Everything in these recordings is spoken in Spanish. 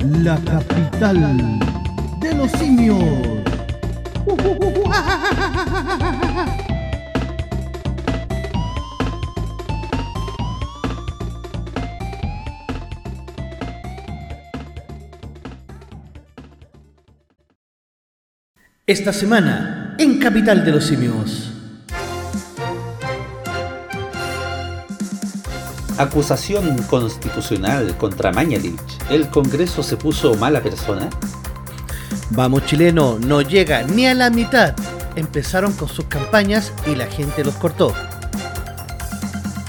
la capital de los simios. Esta semana, en Capital de los Simios. Acusación constitucional contra Mañalich. ¿El Congreso se puso mala persona? Vamos chileno, no llega ni a la mitad. Empezaron con sus campañas y la gente los cortó.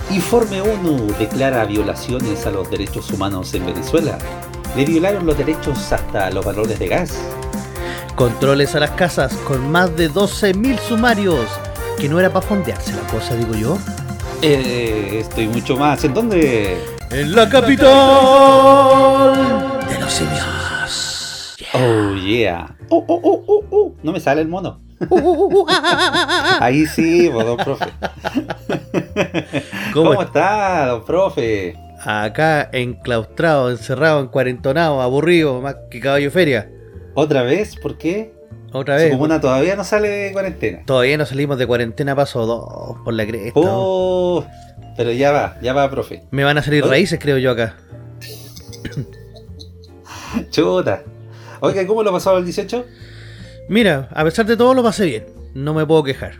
Informe ONU declara violaciones a los derechos humanos en Venezuela. Le violaron los derechos hasta los valores de gas. Controles a las casas con más de 12.000 sumarios. Que no era para fondearse la cosa, digo yo. Eh, estoy mucho más. ¿En dónde? En la capital de los simios. Oh, yeah. Oh, oh, oh, oh, oh. No me sale el mono. Ahí sí, don profe. ¿Cómo, ¿Cómo está, don profe? Acá enclaustrado, encerrado, encuarentonado, aburrido, más que caballo feria. ¿Otra vez? ¿Por qué? Otra vez. comuna todavía no sale de cuarentena. Todavía no salimos de cuarentena paso dos por la cresta. Oh, pero ya va, ya va, profe. Me van a salir Oye. raíces, creo yo, acá. Chuta. Oiga, ¿cómo lo pasaba el 18? Mira, a pesar de todo lo pasé bien. No me puedo quejar.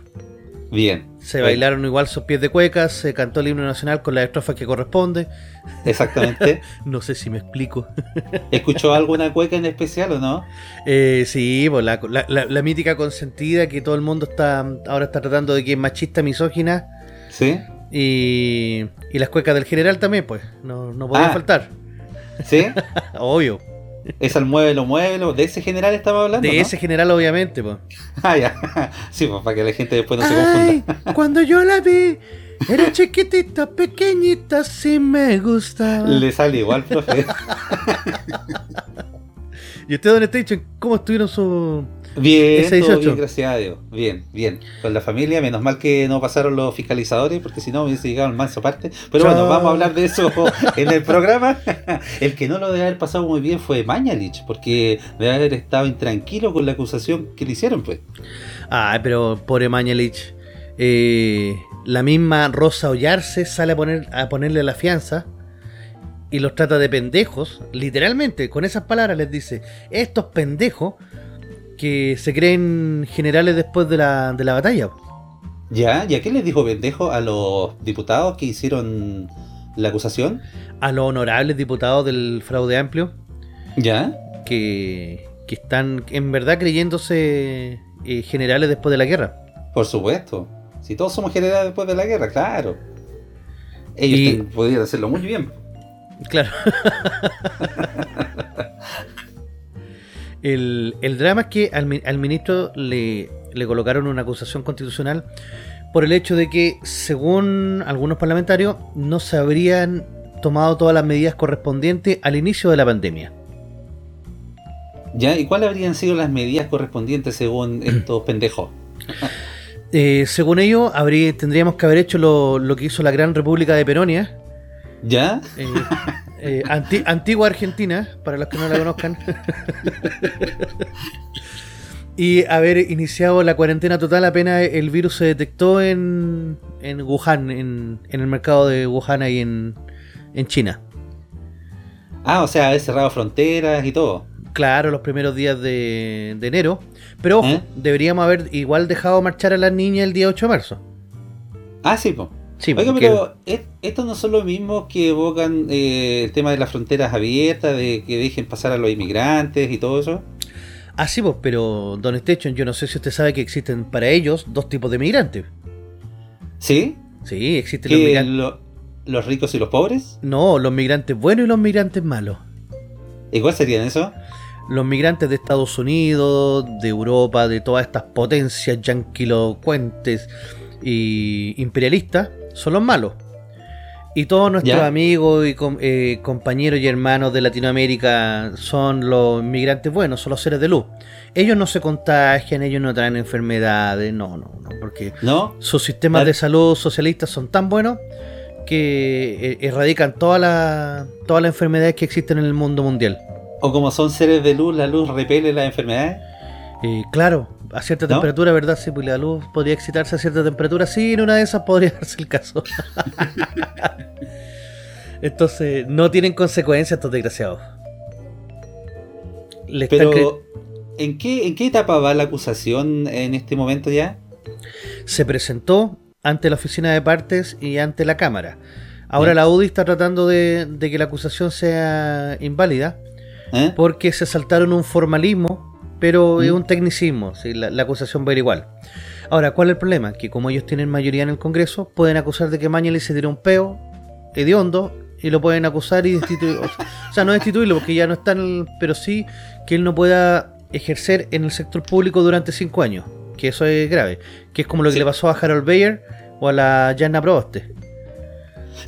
Bien. Se Bueno, bailaron igual sus pies de cuecas, se cantó el himno nacional con la estrofa que corresponde. Exactamente. No sé si me explico. ¿Escuchó alguna cueca en especial o no? Eh, sí, pues la, la- la- la mítica consentida que todo el mundo está ahora está tratando de que es machista, misógina. ¿Sí? Y, y las cuecas del general también, pues. No, no podían Ah. faltar. ¿Sí? Obvio. Es al muévelo, muévelo. ¿De ese general estaba hablando? De no? ese general, obviamente, pues. Ah, ya. Sí, pues para que la gente después no se confunda. cuando yo la vi, era chiquitita, pequeñita, sí me gustaba. Le sale igual, profe. ¿Y usted, Don Station, cómo estuvieron su...? Bien, Ese todo 18. bien, gracias a Dios. Bien, bien. Con la familia, menos mal que no pasaron los fiscalizadores, porque si no hubiese llegado el manso parte. Pero bueno, vamos a hablar de eso en el programa. El que no lo debe haber pasado muy bien fue Mañalich, porque debe haber estado intranquilo con la acusación que le hicieron, pues. Ay, pero pobre Mañalich. Eh, la misma Rosa Ollarse sale a, poner, a ponerle la fianza y los trata de pendejos, literalmente, con esas palabras les dice, estos pendejos que se creen generales después de la, de la batalla. ¿Ya? ¿Y a qué les dijo pendejo a los diputados que hicieron la acusación? A los honorables diputados del fraude amplio ¿Ya? que, que están en verdad creyéndose eh, generales después de la guerra. Por supuesto. Si todos somos generales después de la guerra, claro. Ellos Y- podrían hacerlo muy bien. Claro. el, el drama es que al, mi- al ministro le, le colocaron una acusación constitucional por el hecho de que, según algunos parlamentarios, no se habrían tomado todas las medidas correspondientes al inicio de la pandemia. ¿Ya? ¿Y cuáles habrían sido las medidas correspondientes según estos pendejos? Eh, según ellos, habría, tendríamos que haber hecho lo, lo que hizo la Gran República de Peronia, ¿Ya? eh, eh, anti- antigua Argentina, para los que no la conozcan. y haber iniciado la cuarentena total apenas el virus se detectó en, en Wuhan, en, en el mercado de Wuhan ahí en, en China. Ah, o sea, haber cerrado fronteras y todo. Claro, los primeros días de, de enero. Pero ojo, ¿Eh? deberíamos haber igual dejado marchar a las niñas el día 8 de marzo. Ah, sí, pues. Sí, Oiga, porque- pero ¿es- estos no son los mismos que evocan eh, el tema de las fronteras abiertas, de que dejen pasar a los inmigrantes y todo eso. Ah, sí, pues, pero Don Station, yo no sé si usted sabe que existen para ellos dos tipos de migrantes. ¿Sí? Sí, existen los ¿Que migrantes. lo- los ricos y los pobres? No, los migrantes buenos y los migrantes malos. ¿Y cuál serían eso? Los migrantes de Estados Unidos, de Europa, de todas estas potencias yanquilocuentes y imperialistas, son los malos. Y todos nuestros Ya. amigos y com- eh, compañeros y hermanos de Latinoamérica son los migrantes buenos, son los seres de luz. Ellos no se contagian, ellos no traen enfermedades, no, no, no, porque ¿No? sus sistemas de salud socialistas son tan buenos que eh, erradican todas las todas las enfermedades que existen en el mundo mundial. O como son seres de luz, la luz repele las enfermedades. Eh, claro, a cierta temperatura, ¿verdad? Sí, pues la luz podría excitarse a cierta temperatura. Sí, en una de esas podría darse el caso. Entonces, no tienen consecuencias estos desgraciados. Pero, ¿en qué, ¿en qué etapa va la acusación en este momento ya? Se presentó ante la oficina de partes y ante la Cámara. Ahora la UDI está tratando de, que la acusación sea inválida ¿Eh? porque se saltaron un formalismo, pero es ¿Mm? un tecnicismo. La, acusación va a ir igual. Ahora, ¿cuál es el problema? Que como ellos tienen mayoría en el Congreso, pueden acusar de que Mañali se tiró un peo hediondo y lo pueden acusar y destituirlo. o sea, no destituirlo porque ya no está en el, pero sí que él no pueda ejercer en el sector público durante cinco años. Que eso es grave. Que es como lo que le pasó a Harold Bayer o a la Jana Proboste.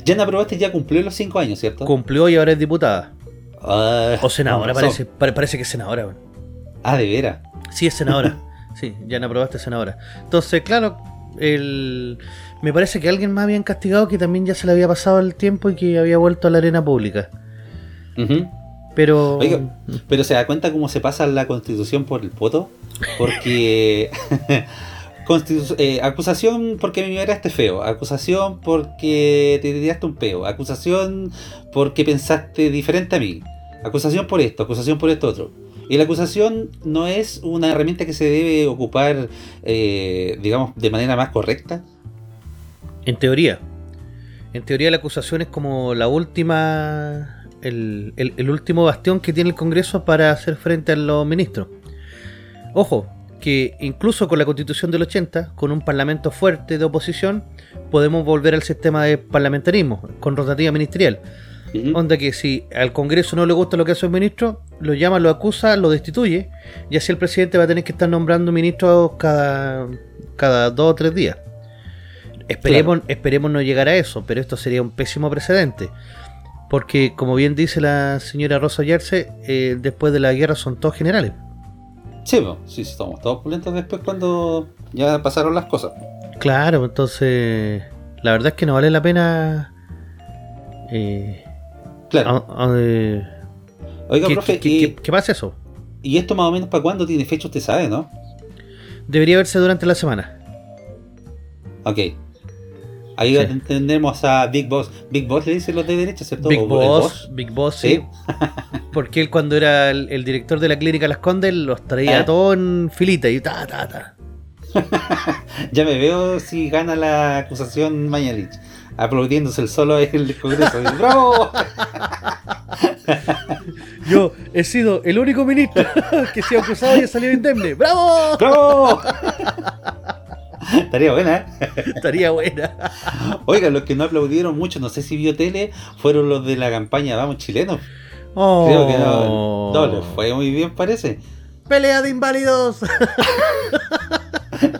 Jana Proboste ya cumplió los cinco años, ¿cierto? Cumplió y ahora es diputada. Ah, o senadora, parece, parece que es senadora. Ah, de veras. Sí, es senadora. sí, Jana Proboste es senadora. Entonces, claro, el me parece que alguien más habían castigado que también ya se le había pasado el tiempo y que había vuelto a la arena pública. Pero. pero se da cuenta cómo se pasa la constitución por el poto. Porque. Eh, acusación porque me miraste feo. Acusación porque te tiraste un peo. Acusación porque pensaste diferente a mí. Acusación por esto. Acusación por esto otro. Y la acusación no es una herramienta que se debe ocupar, eh, digamos, de manera más correcta. En teoría. En teoría la acusación es como la última... El, último bastión que tiene el Congreso para hacer frente a los ministros. Ojo, que incluso con la constitución del 80, con un parlamento fuerte de oposición, podemos volver al sistema de parlamentarismo, con rotativa ministerial. Onda que si al Congreso no le gusta lo que hace un ministro, lo llama, lo acusa, lo destituye, y así el presidente va a tener que estar nombrando ministros cada, cada dos o tres días. Esperemos, esperemos no llegar a eso, pero esto sería un pésimo precedente. Porque, como bien dice la señora Rosa Yerce, eh, después de la guerra son todos generales. Sí, sí, estamos todos pulentos después cuando ya pasaron las cosas. Claro, entonces, la verdad es que no vale la pena. Eh, claro. Oiga, profe, ¿qué, ¿qué, pasa eso? ¿Y esto más o menos para cuándo tiene fecha? Usted sabe, ¿no? Debería verse durante la semana. Ok. Ahí entendemos a Big Boss. Big Boss le dicen los de derecha, ¿cierto? Big Boss, Big Boss, sí. Porque él cuando era el, director de la clínica Las Condes los traía ¿Eh? todos en filita y ta, ta, ta. ya me veo si gana la acusación Mañalich. Aplaudiéndose el solo en el Congreso. ¡Bravo! Yo he sido el único ministro que se ha acusado y ha salido indemne. ¡Bravo! ¡Bravo! Estaría buena, ¿eh? Estaría buena. Oiga, los que no aplaudieron mucho, no sé si vio tele, fueron los de la campaña Vamos Chilenos. Creo que no, no les fue muy bien, parece. ¡Pelea de inválidos!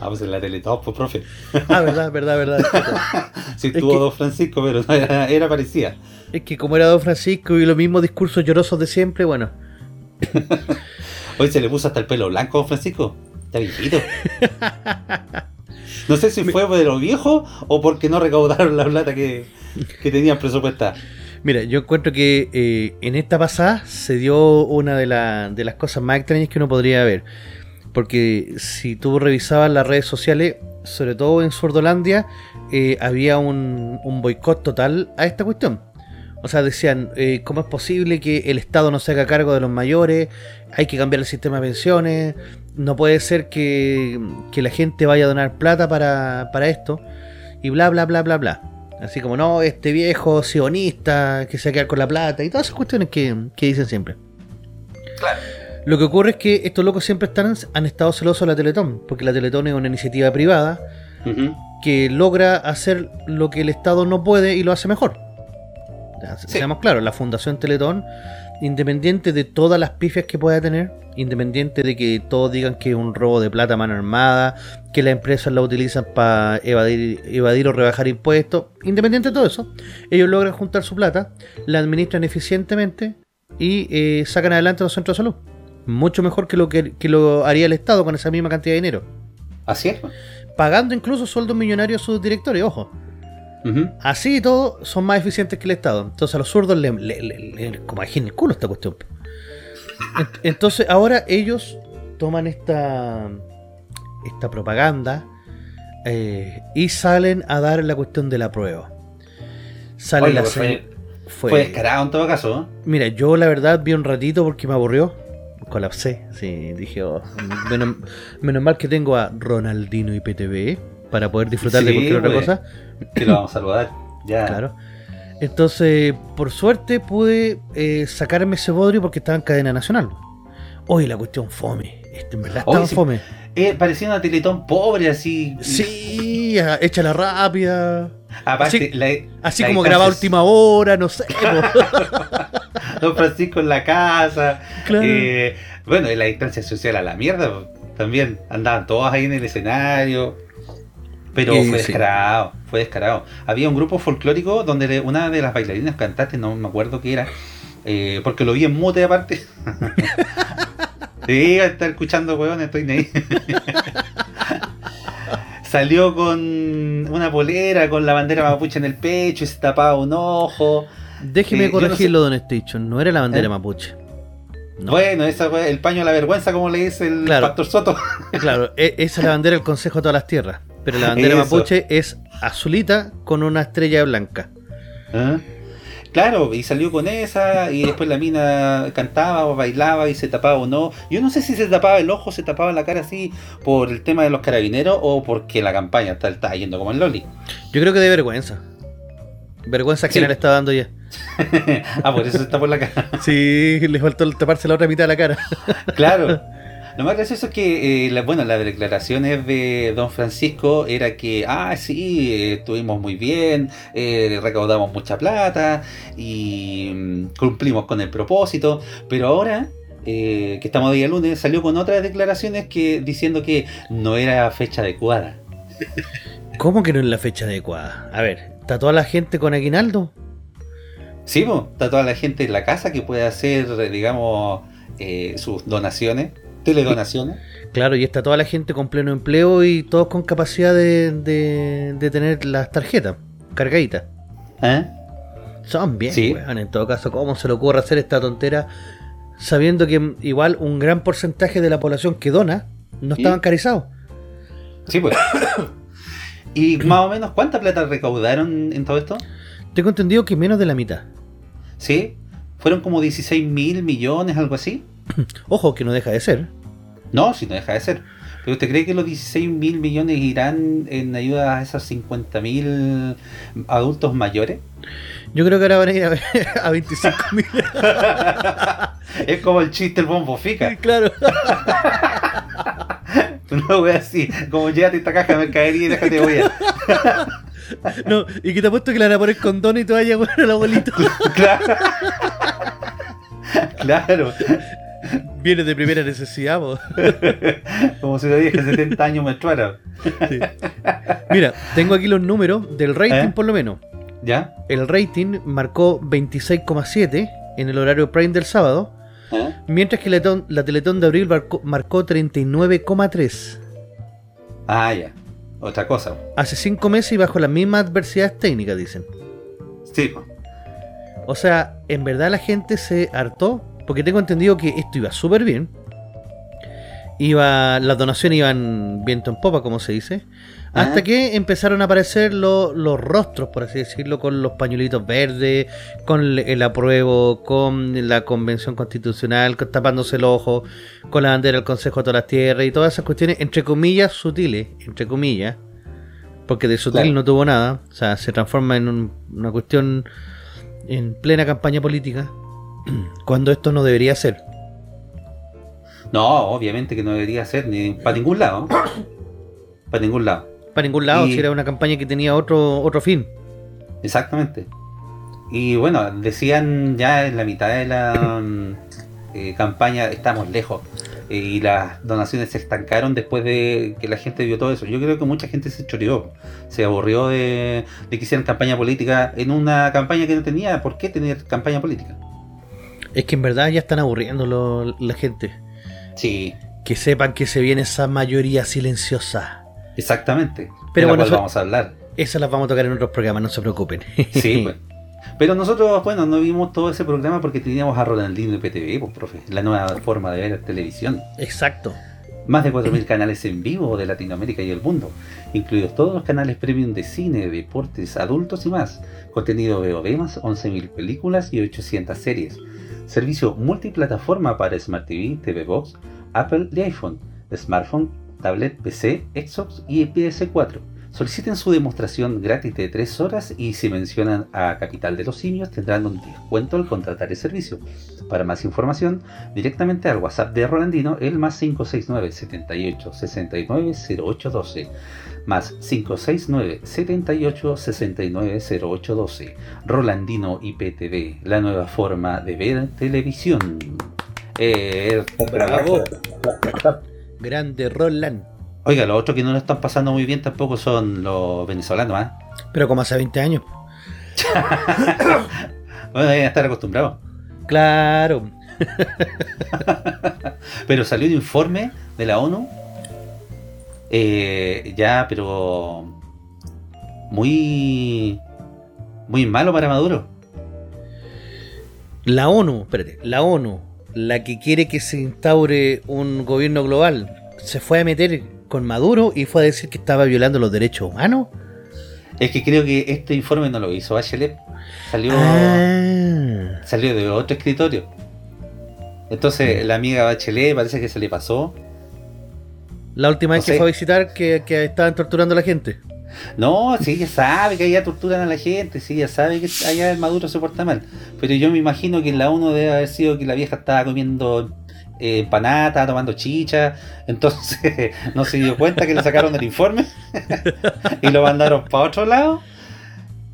Vamos en la tele todos, pues, profe. Ah, verdad, verdad, verdad. sí, tuvo Don Francisco, pero era, era parecida. Es que como era Don Francisco y los mismos discursos llorosos de siempre, bueno. Hoy se le puso hasta el pelo blanco a Don Francisco. Está viejito. No sé si fue de lo viejo o porque no recaudaron la plata que, que tenían presupuestada. Mira, yo encuentro que eh, en esta pasada se dio una de, de, las cosas más extrañas que uno podría ver. Porque si tú revisabas las redes sociales, sobre todo en Sordolandia, eh, había un, boicot total a esta cuestión. O sea, decían, eh, ¿cómo es posible que el Estado no se haga cargo de los mayores? Hay que cambiar el sistema de pensiones. No puede ser que, la gente vaya a donar plata para, esto. Y bla, bla, bla, bla, bla. Así como, no, este viejo sionista que se va a quedar con la plata. Y todas esas cuestiones que, dicen siempre. Claro. Lo que ocurre es que estos locos siempre están, han estado celosos de la Teletón. Porque la Teletón es una iniciativa privada que logra hacer lo que el Estado no puede y lo hace mejor. Seamos claros, la Fundación Teletón, independiente de todas las pifias que pueda tener, independiente de que todos digan que es un robo de plata a mano armada, que las empresas la utilizan para evadir, evadir o rebajar impuestos, independiente de todo eso, ellos logran juntar su plata, la administran eficientemente y eh, sacan adelante los centros de salud. Mucho mejor que lo que, lo haría el Estado con esa misma cantidad de dinero. Así es. Pagando incluso sueldos millonarios a sus directores, ojo. Así y todo, son más eficientes que el Estado. Entonces a los zurdos le, le, le, como el culo esta cuestión. Ent- Entonces ahora ellos toman esta, esta propaganda eh, y salen a dar la cuestión de la prueba. Sale la fue, fue- fue descarado en todo caso. ¿eh? Mira, yo la verdad vi un ratito porque me aburrió. Colapsé, sí, dije, oh, menos, menos mal que tengo a Ronaldino y PTV para poder disfrutar de cualquier otra pues. cosa. Que lo vamos a saludar. Ya. Claro. Entonces, por suerte pude eh, sacarme ese bodrio porque estaba en cadena nacional. Hoy la cuestión fome. Este, en verdad estaba fome. Eh, parecía una teletón pobre, así. Sí, a- échala rápida. Aparte, Así- la- Así la como grabada a distancia- última hora, no sé. Don Francisco en la casa. Claro. eh, bueno, y la distancia social a la mierda. También andaban todos ahí en el escenario. Pero fue sí. descarado, fue descarado. Había un grupo folclórico donde una de las bailarinas cantantes, no me acuerdo qué era, eh, porque lo vi en mute aparte. sí, a estar escuchando huevón, estoy ahí. Salió con una polera, con la bandera mapuche en el pecho y se tapaba un ojo. Déjeme Eh, yo no corregirlo, Don Station. No era la bandera ¿Eh? mapuche. No. Bueno, esa fue el paño de la vergüenza, como le dice el Claro. Pastor Soto. Claro, e- esa es la bandera del Consejo de todas las Tierras. Pero la bandera Eso. mapuche es azulita con una estrella blanca. ¿Ah? Claro, y salió con esa, y después la mina cantaba o bailaba y se tapaba o no. Yo no sé si se tapaba el ojo, se tapaba la cara así por el tema de los carabineros o porque la campaña está, está yendo como el Loli. Yo creo que de vergüenza. Vergüenza que le está dando ya. ah, por eso se tapó la cara. Sí, le faltó taparse la otra mitad de la cara. Claro. Lo más gracioso es que, eh, la- bueno, las declaraciones de don Francisco era que, ah, sí, eh, estuvimos muy bien, eh, recaudamos mucha plata y mm, cumplimos con el propósito, pero ahora, eh, que estamos día lunes, salió con otras declaraciones que diciendo que no era fecha adecuada. ¿Cómo que no es la fecha adecuada? A ver, ¿está toda la gente con aguinaldo? Sí, po, está toda la gente en la casa que puede hacer, eh, digamos, eh, sus donaciones, teledonaciones. Claro, y está toda la gente con pleno empleo y todos con capacidad de, de- de tener las tarjetas cargaditas. ¿Eh? Son bien, Sí. weón. En todo caso, ¿cómo se le ocurre hacer esta tontera sabiendo que mm, igual un gran porcentaje de la población que dona no ¿Sí? está bancarizado? Sí, pues. ¿Y más o menos cuánta plata recaudaron en todo esto? Tengo entendido que menos de la mitad. ¿Sí? ¿Fueron como 16 mil millones, algo así? Ojo, que no deja de ser. No, si no deja de ser. ¿Pero usted cree que los 16 mil millones irán en ayuda a esos 50 mil adultos mayores? Yo creo que ahora van a ir a, a 25 mil. es como el chiste el bombo fica. claro. Una wea así, como llévate esta caja de mercadería y déjate voy No, y que te apuesto que le van a poner condón y toalla, weón, al abuelito. Claro. claro. Viene de primera necesidad, po. Como si lo dije 70 años menstruara. Sí. Mira, tengo aquí los números del rating ¿Eh? por lo menos. ¿Ya? El rating marcó 26,7 en el horario prime del sábado, ¿Eh? mientras que la, la Teletón de abril marcó, marcó 39,3. Ah, ya. Otra cosa. Hace 5 meses y bajo las mismas adversidades técnicas, dicen. Sí. O sea, en verdad la gente se hartó, porque tengo entendido que esto iba súper bien. Iba, las donaciones iban viento en popa, como se dice. Hasta Ajá. que empezaron a aparecer lo- los rostros, por así decirlo, con los pañuelitos verdes, con el- el apruebo, con la convención constitucional, con- tapándose el ojo, con la bandera del Consejo de todas las Tierras y todas esas cuestiones, entre comillas, sutiles, entre comillas, porque de sutil Claro. no tuvo nada, o sea, se transforma en un- una cuestión en plena campaña política, cuando esto no debería ser. No, obviamente que no debería ser ni para ningún lado. para ningún lado. Para ningún lado, Y- si era una campaña que tenía otro, otro fin. Exactamente. Y bueno, decían ya en la mitad de la mm, eh, campaña, estamos lejos. Eh, y las donaciones se estancaron después de que la gente vio todo eso. Yo creo que mucha gente se choreó, se aburrió de, de que hicieran campaña política en una campaña que no tenía por qué tener campaña política. Es que en verdad ya están aburriendo lo- la gente. Sí, Que sepan que se viene esa mayoría silenciosa. Exactamente. Pero de la bueno, cual eso- vamos a hablar. Esas las vamos a tocar en otros programas, no se preocupen. Sí, pues. Pero nosotros, bueno, no vimos todo ese programa porque teníamos a Rolandino y PTV, pues, profe, la nueva forma de ver televisión. Exacto. Más de 4.000 canales en vivo de Latinoamérica y el mundo, incluidos todos los canales premium de cine, deportes, adultos y más. Contenido VOD más 11.000 películas y 800 series. Servicio multiplataforma para Smart TV, TV Box, Apple y iPhone, smartphone, tablet, PC, Xbox y PS4 Soliciten su demostración gratis de 3 horas y si mencionan a Capital de los Simios tendrán un descuento al contratar el servicio. Para más información, directamente al WhatsApp de Rolandino, el más 569 78 69 0812 más 569 78 69 0812 Rolandino IPTV, la nueva forma de ver televisión. Eh, bravo. Grande Roland. Oiga, los otros que no lo están pasando muy bien tampoco son los venezolanos, ¿ah? Pero como hace 20 años. bueno, deben estar acostumbrados. Claro. pero salió un informe de la ONU. Eh, ya, pero. Muy. Muy malo para Maduro. La ONU, espérate, la ONU, la que quiere que se instaure un gobierno global, se fue a meter con Maduro y fue a decir que estaba violando los derechos humanos. Es que creo que este informe no lo hizo Bachelet. Salió, ah. salió de otro escritorio. Entonces la amiga Bachelet parece que se le pasó. La última vez que fue a visitar que, que, estaban torturando a la gente. No, sí, ella sabe que allá torturan a la gente, sí, ella sabe que allá el Maduro se porta mal. Pero yo me imagino que la uno debe haber sido que la vieja estaba comiendo eh, tomando chicha, entonces no se dio cuenta que le sacaron el informe y lo mandaron para otro lado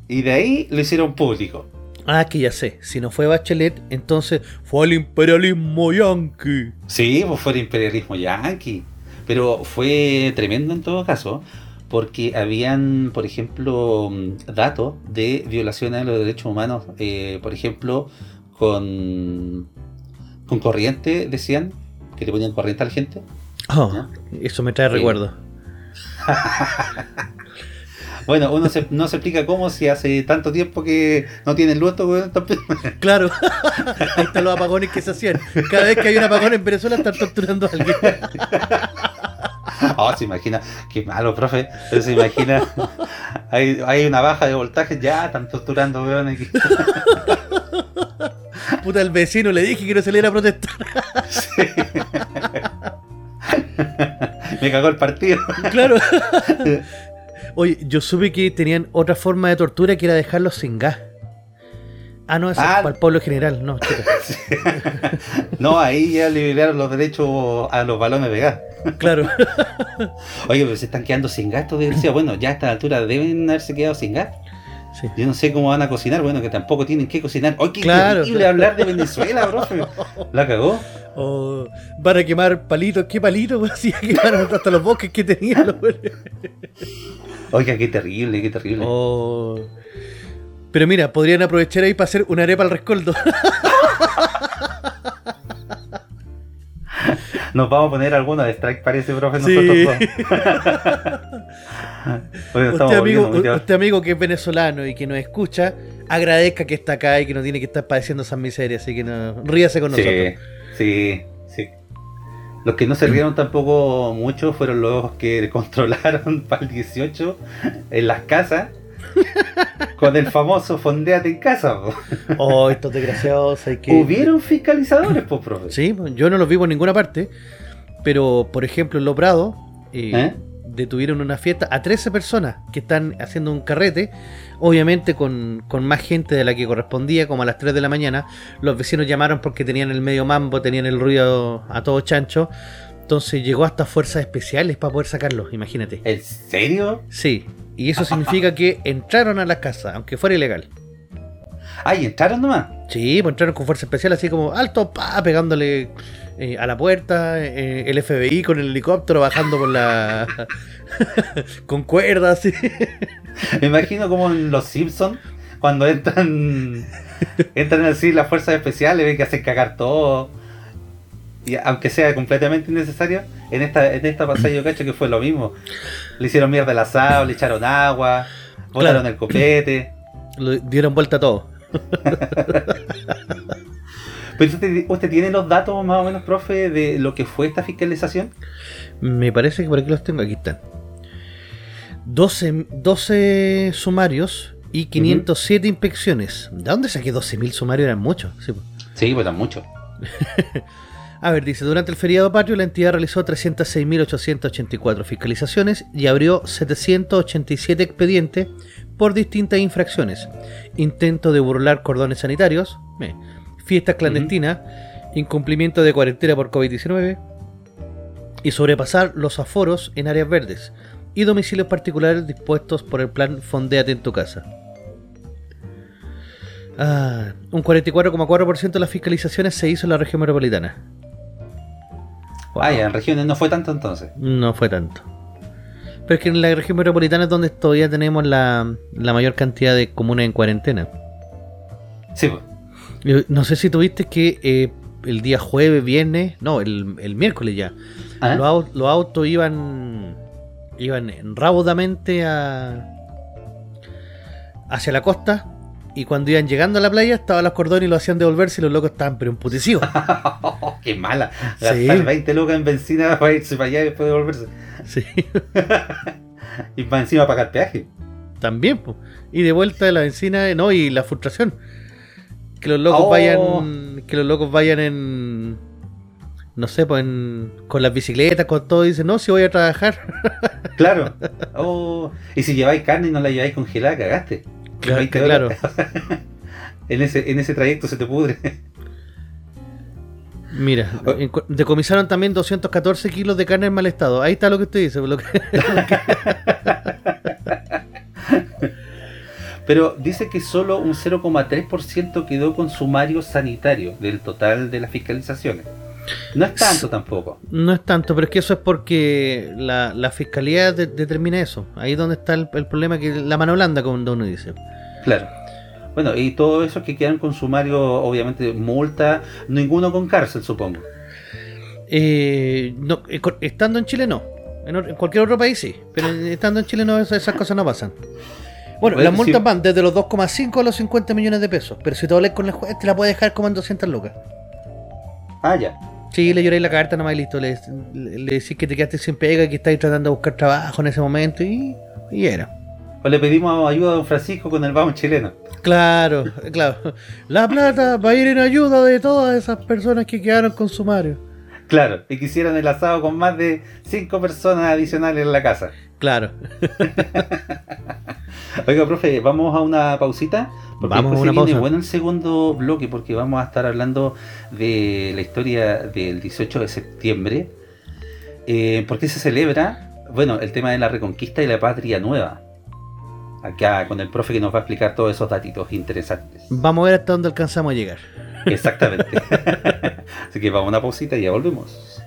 y de ahí lo hicieron público. Ah, que ya sé, si no fue Bachelet, entonces fue el imperialismo yanqui. Sí, pues fue el imperialismo yanqui, pero fue tremendo en todo caso, porque habían, por ejemplo, datos de violaciones de los derechos humanos, eh, por ejemplo, con con corriente, decían, que le ponían corriente a la gente. Oh, eso me trae recuerdo. bueno, uno no se explica cómo si hace tanto tiempo que no tienen luz Claro, ahí están los apagones que se hacían. Cada vez que hay un apagón en Venezuela están torturando a alguien. Oh, se imagina, qué malo, profe. se imagina, hay, hay una baja de voltaje, ya están torturando weones. Puta, el vecino le dije que no saliera a protestar. Me cagó el partido. Claro. Oye, yo supe que tenían otra forma de tortura que era dejarlos sin gas. Ah, no, es ah. para el pueblo general, no, No, ahí ya dieron los derechos a los balones de gas. Claro. Oye, pero se están quedando sin gas, decía, bueno, ya a esta altura deben haberse quedado sin gas. Yo no sé cómo van a cocinar, bueno, que tampoco tienen que cocinar. ¡Oye, qué claro, hablar de Venezuela, profe! ¿La cagó? Oh, van a quemar palitos, ¿qué palitos? Pues sí, quemaron hasta los bosques que tenían. Oiga, qué terrible, qué terrible. Oh. Pero mira, podrían aprovechar ahí para hacer una arepa al rescoldo. Nos vamos a poner alguna de strike, parece, profe, nosotros usted, amigo, usted, amigo, que es venezolano y que nos escucha, agradezca que está acá y que no tiene que estar padeciendo esas miserias, así que no, ríase con nosotros. Sí, sí. Los que no se rieron tampoco mucho fueron los que controlaron para el 18 en las casas con el famoso fondeate en casa. Oh, estos desgraciados hay que... Hubieron fiscalizadores, pues, profe. Sí, yo no los vi por ninguna parte, pero por ejemplo en Lobrado eh, ¿Eh? detuvieron una fiesta a 13 personas que están haciendo un carrete, obviamente con, con, más gente de la que correspondía, como a las 3 de la mañana. Los vecinos llamaron porque tenían el medio mambo, tenían el ruido a todo chancho. Entonces llegó hasta fuerzas especiales para poder sacarlos, imagínate. ¿En serio? Sí, y eso significa que entraron a la casa, aunque fuera ilegal. Ay, entraron nomás. Sí, pues entraron con fuerza especial, así como alto, pa, pegándole eh, a la puerta, eh, el FBI con el helicóptero bajando con la. con cuerdas, sí. Me imagino como en Los Simpsons, cuando entran. entran así las fuerzas especiales, ven que hacen cagar todo y aunque sea completamente innecesario, en esta, en esta pasada yo cacho que fue lo mismo. Le hicieron mierda al asado, le echaron agua, botaron el copete. dieron vuelta a todo. Pero usted, usted, tiene los datos más o menos, profe, de lo que fue esta fiscalización? Me parece que por aquí los tengo, aquí están. 12, 12 sumarios y 507 inspecciones. ¿De dónde saqué 12.000 sumarios? Eran muchos. Sí, pues, sí pues eran muchos. A ver, dice, durante el feriado patrio la entidad realizó 306.884 fiscalizaciones y abrió 787 expedientes por distintas infracciones. Intento de burlar cordones sanitarios, fiestas clandestinas, incumplimiento de cuarentena por COVID-19 y sobrepasar los aforos en áreas verdes y domicilios particulares dispuestos por el plan Fondéate en tu casa. Ah, un 44,4% de las fiscalizaciones se hizo en la región metropolitana. Vaya, en regiones no fue tanto entonces. No fue tanto. Pero es que en la región metropolitana es donde todavía tenemos la, mayor cantidad de comunas en cuarentena. Sí, pues. No sé si tuviste que eh, el día jueves, viernes, no, el, miércoles ya, ¿Ah? los, los, autos iban iban raudamente a, hacia la costa y cuando iban llegando a la playa estaban los cordones y lo hacían devolverse y los locos estaban pero emputecidos. ¡Qué mala! Gastar 20 lucas en benzina para irse para allá y después devolverse. Sí. y para encima pagar peaje. También, pues. Y de vuelta de la benzina, no, y la frustración. Que los locos oh. vayan. Que los locos vayan en no sé, pues con las bicicletas, con todo, dicen, no, si voy a trabajar. Claro. Oh, y si lleváis carne y no la lleváis congelada, cagaste. Claro. claro. en, ese, en ese trayecto se te pudre. Mira, decomisaron también 214 kilos de carne en mal estado. Ahí está lo que usted dice. Pero dice que solo un 0,3% quedó con sumario sanitario del total de las fiscalizaciones. No es tanto tampoco. No es tanto, pero es que eso es porque la, fiscalía determina eso. Ahí es donde está el, problema, que la mano blanda, como uno dice. Claro. Bueno, y todo eso que quedan con sumario, obviamente, multa, ninguno con cárcel, supongo. Eh, no, eh, estando en Chile no. En, cualquier otro país sí, pero estando en Chile no, esas, cosas no pasan. Bueno, las multas van desde los 2,5 a los 50 millones de pesos, pero si te hablas con el juez te la puede dejar como en 200 lucas. Ah, ya. Sí, le lloré la carta nomás y listo. Le, le, decís que te quedaste sin pega, que estáis tratando de buscar trabajo en ese momento y, y era. O le pedimos ayuda a don Francisco con el vamos chileno. Claro, claro. La plata va a ir en ayuda de todas esas personas que quedaron con sumario. Claro, y quisieron el asado con más de cinco personas adicionales en la casa. Claro. Oiga, profe, vamos a una pausita. Porque vamos a una pausa. bueno el segundo bloque porque vamos a estar hablando de la historia del 18 de septiembre. Eh, porque se celebra, bueno, el tema de la reconquista y la patria nueva. Acá con el profe que nos va a explicar todos esos datitos interesantes. Vamos a ver hasta dónde alcanzamos a llegar. Exactamente. Así que vamos a una pausita y ya volvemos.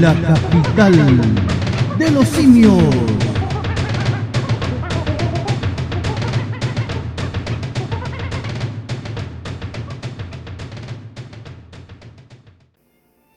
la capital de los simios.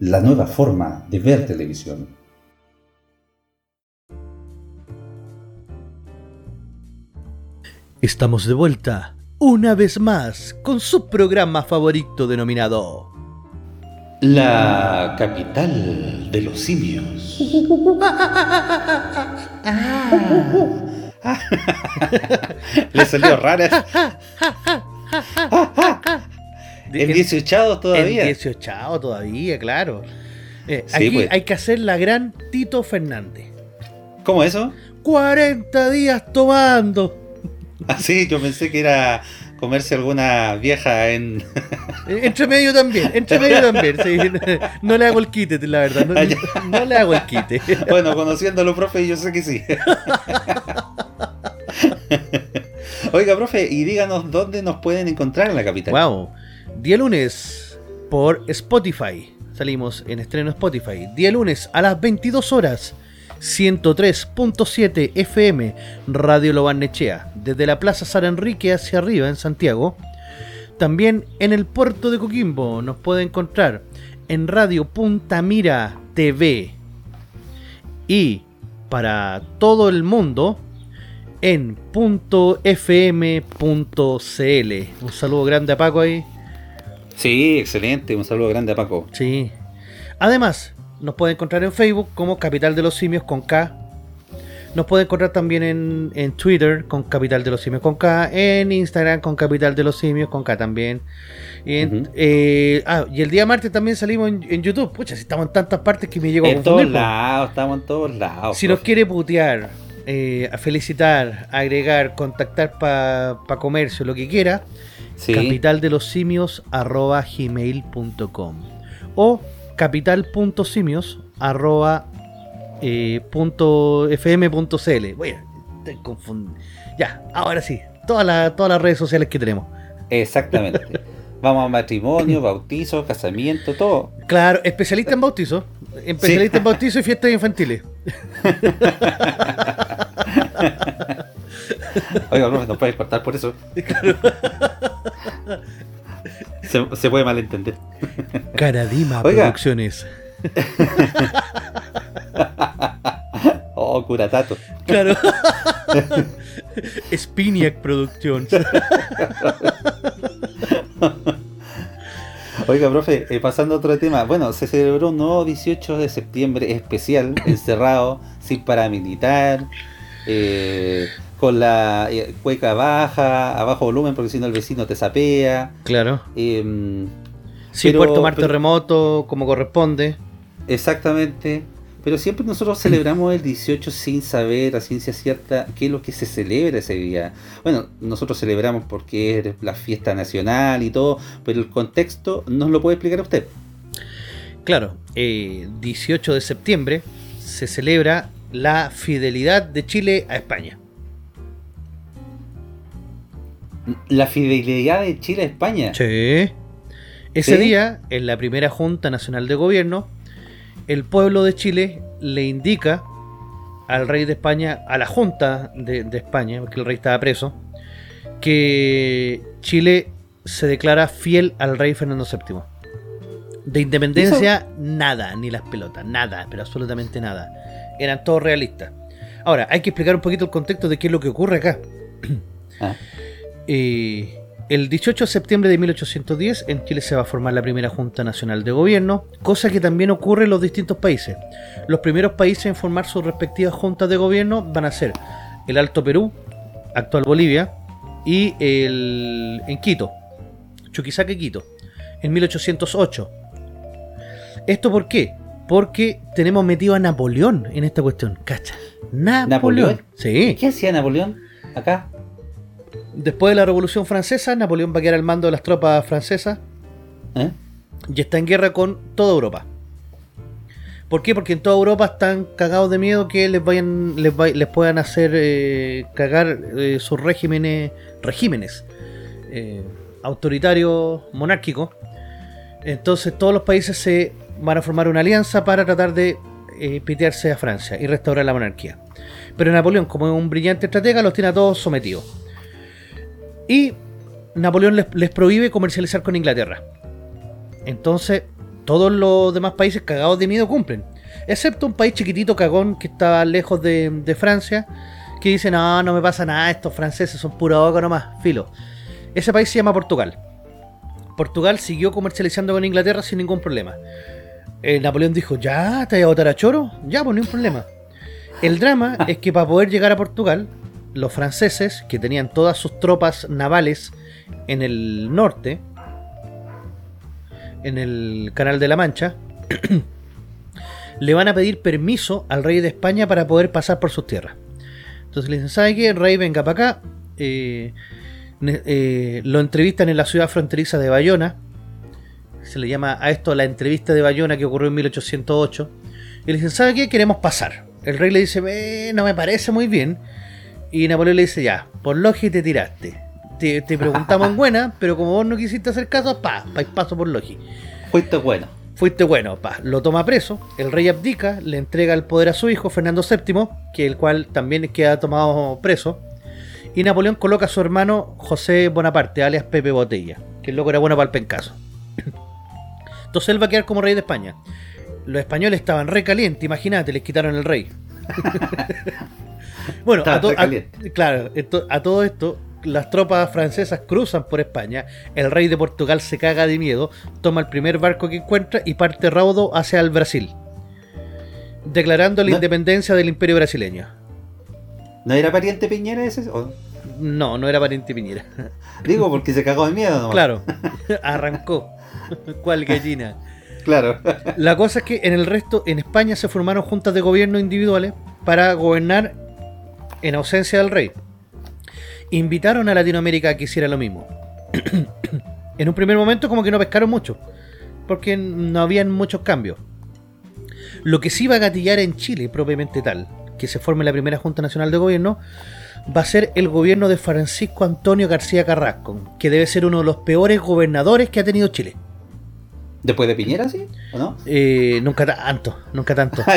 la nueva forma de ver televisión. Estamos de vuelta una vez más con su programa favorito denominado La capital de los simios. Le salió rara. En 18 todavía. En 18 todavía, claro. Eh, Sí, aquí pues. hay que hacer la gran Tito Fernández. ¿Cómo eso? 40 días tomando. Así, yo pensé que era comerse alguna vieja en. Eh, Entre medio también, entre medio también. sí. No le hago el quite, la verdad. No, Ah, no le hago el quite. Bueno, conociéndolo, profe, yo sé que sí. Oiga, profe, y díganos dónde nos pueden encontrar en la capital. Wow. Día lunes por Spotify. Salimos en estreno Spotify. Día lunes a las 22 horas. 103.7 FM Radio Lobarnechea. Desde la Plaza San Enrique hacia arriba en Santiago. También en el puerto de Coquimbo nos puede encontrar en Radio Punta Mira TV. Y para todo el mundo en .fm.cl. Un saludo grande a Paco ahí. Sí, excelente. Un saludo grande a Paco. Sí. Además, nos puede encontrar en Facebook como Capital de los Simios con K. Nos puede encontrar también en, en Twitter con Capital de los Simios con K. En Instagram con Capital de los Simios con K también. Y, en- eh, ah, y el día martes también salimos en, en YouTube. Pucha, si estamos en tantas partes que me llego a En todos lados, estamos en todos lados. Si nos quiere putear, eh, felicitar, agregar, contactar para comercio, lo que quiera, Sí. capital de los simios arroba gmail.com o capital.simios arroba eh, punto fm.cl. Estoy confund- Ya, ahora sí, todas las todas las redes sociales que tenemos. Exactamente. Vamos a matrimonio, bautizo, casamiento, todo. Claro, especialista en bautizo, especialista en bautizo y fiestas infantiles. Oiga, profe, nos puedes cortar por eso. Se, se puede malentender. Caradima Oiga. Producciones. Oh, curatato. Claro. Spiniac Productions. Oiga, profe, eh, pasando a otro tema. Bueno, se celebró un nuevo 18 de septiembre especial, encerrado, sin paramilitar, eh, con la eh, cueca baja, a bajo volumen, porque si no el vecino te sapea. Claro. eh, Sin Pero- puerto mar pero- terremoto, como corresponde. exactamente. Pero siempre nosotros celebramos el 18 sin saber a ciencia cierta qué es lo que se celebra ese día. Bueno, nosotros celebramos porque es la fiesta nacional y todo, pero el contexto nos lo puede explicar usted. Claro, eh, 18 de septiembre se celebra la fidelidad de Chile a España. La fidelidad de Chile a España. Sí. Ese ¿Sí? día, en la primera Junta Nacional de Gobierno, el pueblo de Chile le indica al rey de España, a la Junta de, de España, porque el rey estaba preso, que Chile se declara fiel al rey Fernando VII. De independencia, nada, ni las pelotas, nada, pero absolutamente nada. Eran todos realistas. Ahora, hay que explicar un poquito el contexto de qué es lo que ocurre acá. Ah, Eh, el 18 de septiembre de 1810 en Chile se va a formar la primera Junta Nacional de Gobierno, cosa que también ocurre en los distintos países. Los primeros países en formar sus respectivas juntas de gobierno van a ser el Alto Perú, actual Bolivia, y el en Quito, Chuquisaca y Quito, en 1808. ¿Esto por qué? Porque tenemos metido a Napoleón en esta cuestión, ¿cacha? Napoleón. ¿Napoleón? Sí. ¿Qué hacía Napoleón acá? Después de la Revolución Francesa, Napoleón va a quedar al mando de las tropas francesas ¿Eh? y está en guerra con toda Europa. ¿Por qué? Porque en toda Europa están cagados de miedo que les vayan, les, puedan hacer eh, cagar eh, sus regímenes, regímenes autoritarios, monárquicos. Entonces todos los países se van a formar una alianza para tratar de pitearse a Francia y restaurar la monarquía. Pero Napoleón, como es un brillante estratega, los tiene a todos sometidos. Y Napoleón les, les prohíbe comercializar con Inglaterra. Entonces, todos los demás países cagados de miedo cumplen. Excepto un país chiquitito cagón que está lejos de, de Francia, que dice, no, no me pasa nada, estos franceses son pura boca nomás, filo. Ese país se llama Portugal. Portugal siguió comercializando con Inglaterra sin ningún problema. Eh, Napoleón dijo, ya, ¿te voy a botar a choro? Ya, pues ni un problema. El drama es que para poder llegar a Portugal, los franceses, que tenían todas sus tropas navales en el norte, en el Canal de la Mancha, le van a pedir permiso al rey de España para poder pasar por sus tierras. Entonces le dicen, ¿sabe qué? Rey, venga para acá. Eh, eh, lo entrevistan en la ciudad fronteriza de Bayona. Se le llama a esto la entrevista de Bayona que ocurrió en 1808. Y le dicen, ¿sabe qué? Queremos pasar. El rey le dice, "Eh, no me parece muy bien. Y Napoleón le dice, ya, por lógica te tiraste. Te, te preguntamos en buena, pero como vos no quisiste hacer caso, pa, pa paso por lógica. Fuiste bueno. Fuiste bueno, pa. Lo toma preso, el rey abdica, le entrega el poder a su hijo, Fernando VII, que el cual también queda tomado preso. Y Napoleón coloca a su hermano José Bonaparte, alias Pepe Botella, que el loco era bueno para el pencaso. Entonces él va a quedar como rey de España. Los españoles estaban re calientes, imagínate, les quitaron el rey. bueno, a, to- claro, esto- a todo esto, las tropas francesas cruzan por España, el rey de Portugal se caga de miedo, toma el primer barco que encuentra y parte raudo hacia el Brasil, declarando la ¿No? independencia del imperio brasileño. ¿No era pariente Piñera ese? ¿O? No, no era pariente Piñera. Digo, porque se cagó de miedo nomás. Claro, arrancó. ¿Cuál gallina? Claro. La cosa es que en el resto, en España se formaron juntas de gobierno individuales para gobernar en ausencia del rey. Invitaron a Latinoamérica a que hiciera lo mismo. en un primer momento como que no pescaron mucho, porque no habían muchos cambios. Lo que sí va a gatillar en Chile, propiamente tal, que se forme la primera Junta Nacional de Gobierno, va a ser el gobierno de Francisco Antonio García Carrasco, que debe ser uno de los peores gobernadores que ha tenido Chile. ¿Después de Piñera, sí? ¿O no? Eh, nunca tanto, nunca tanto.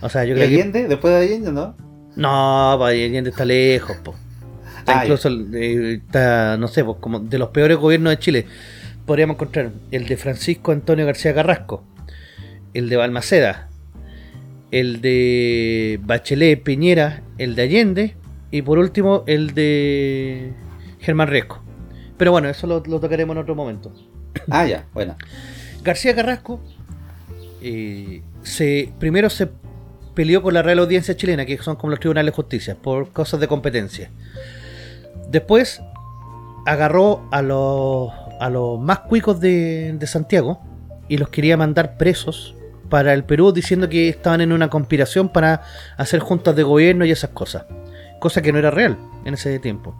O sea, yo ¿Y creo que. Allende? ¿Después de Allende, no? No, Allende está lejos, po. Está Ah, incluso, eh, está, no sé, como de los peores gobiernos de Chile. Podríamos encontrar el de Francisco Antonio García Carrasco, el de Balmaceda, el de Bachelet Piñera, el de Allende y por último el de Germán Riesco. Pero bueno, eso lo, lo tocaremos en otro momento. Ah, ya, bueno. García Carrasco eh, se, primero se peleó con la Real Audiencia Chilena, que son como los tribunales de justicia, por cosas de competencia. Después agarró a los, a los más cuicos de, de Santiago y los quería mandar presos para el Perú diciendo que estaban en una conspiración para hacer juntas de gobierno y esas cosas. Cosa que no era real en ese tiempo.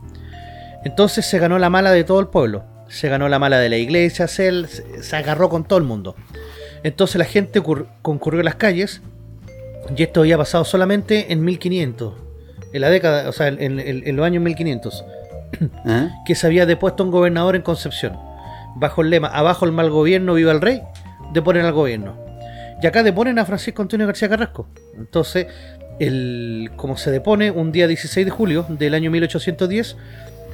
Entonces se ganó la mala de todo el pueblo. Se ganó la mala de la iglesia, se, se agarró con todo el mundo. Entonces la gente concurrió a las calles y esto había pasado solamente en 1500. En la década, o sea, en, en- en los años 1500. ¿Ah? Que se había depuesto un gobernador en Concepción. Bajo el lema, abajo el mal gobierno, viva el rey, deponen al gobierno. Y acá deponen a Francisco Antonio García Carrasco. Entonces, el, como se depone un día 16 de julio del año 1810,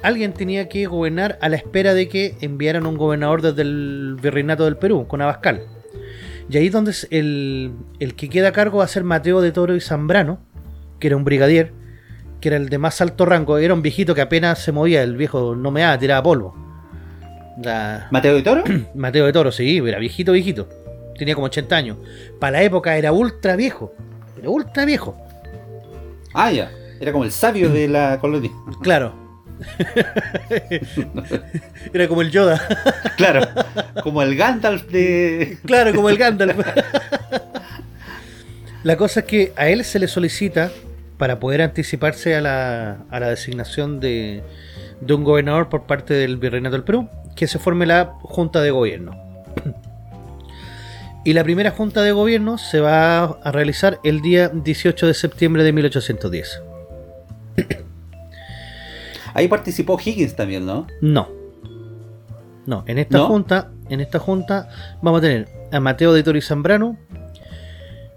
alguien tenía que gobernar a la espera de que enviaran un gobernador desde el virreinato del Perú, con Abascal. Y ahí donde es el, el que queda a cargo va a ser Mateo de Toro y Zambrano, que era un brigadier, que era el de más alto rango, era un viejito que apenas se movía, el viejo no me daba, tiraba polvo. La- ¿Mateo de Toro? Mateo de Toro, sí, era viejito, viejito. Tenía como 80 años. Para la época era ultra viejo. Era ultra viejo. Ah, ya. Era como el sabio de la colonia. Claro. era como el Yoda. Claro. Como el Gandalf de. Claro, como el Gandalf. la cosa es que a él se le solicita, para poder anticiparse a la, a la designación de, de un gobernador por parte del Virreinato del Perú, que se forme la Junta de Gobierno. Y la primera Junta de Gobierno se va a realizar el día 18 de septiembre de 1810. Ahí participó Higgins también, ¿no? No. No, en esta ¿No? junta, en esta junta vamos a tener a Mateo de Toro y Zambrano,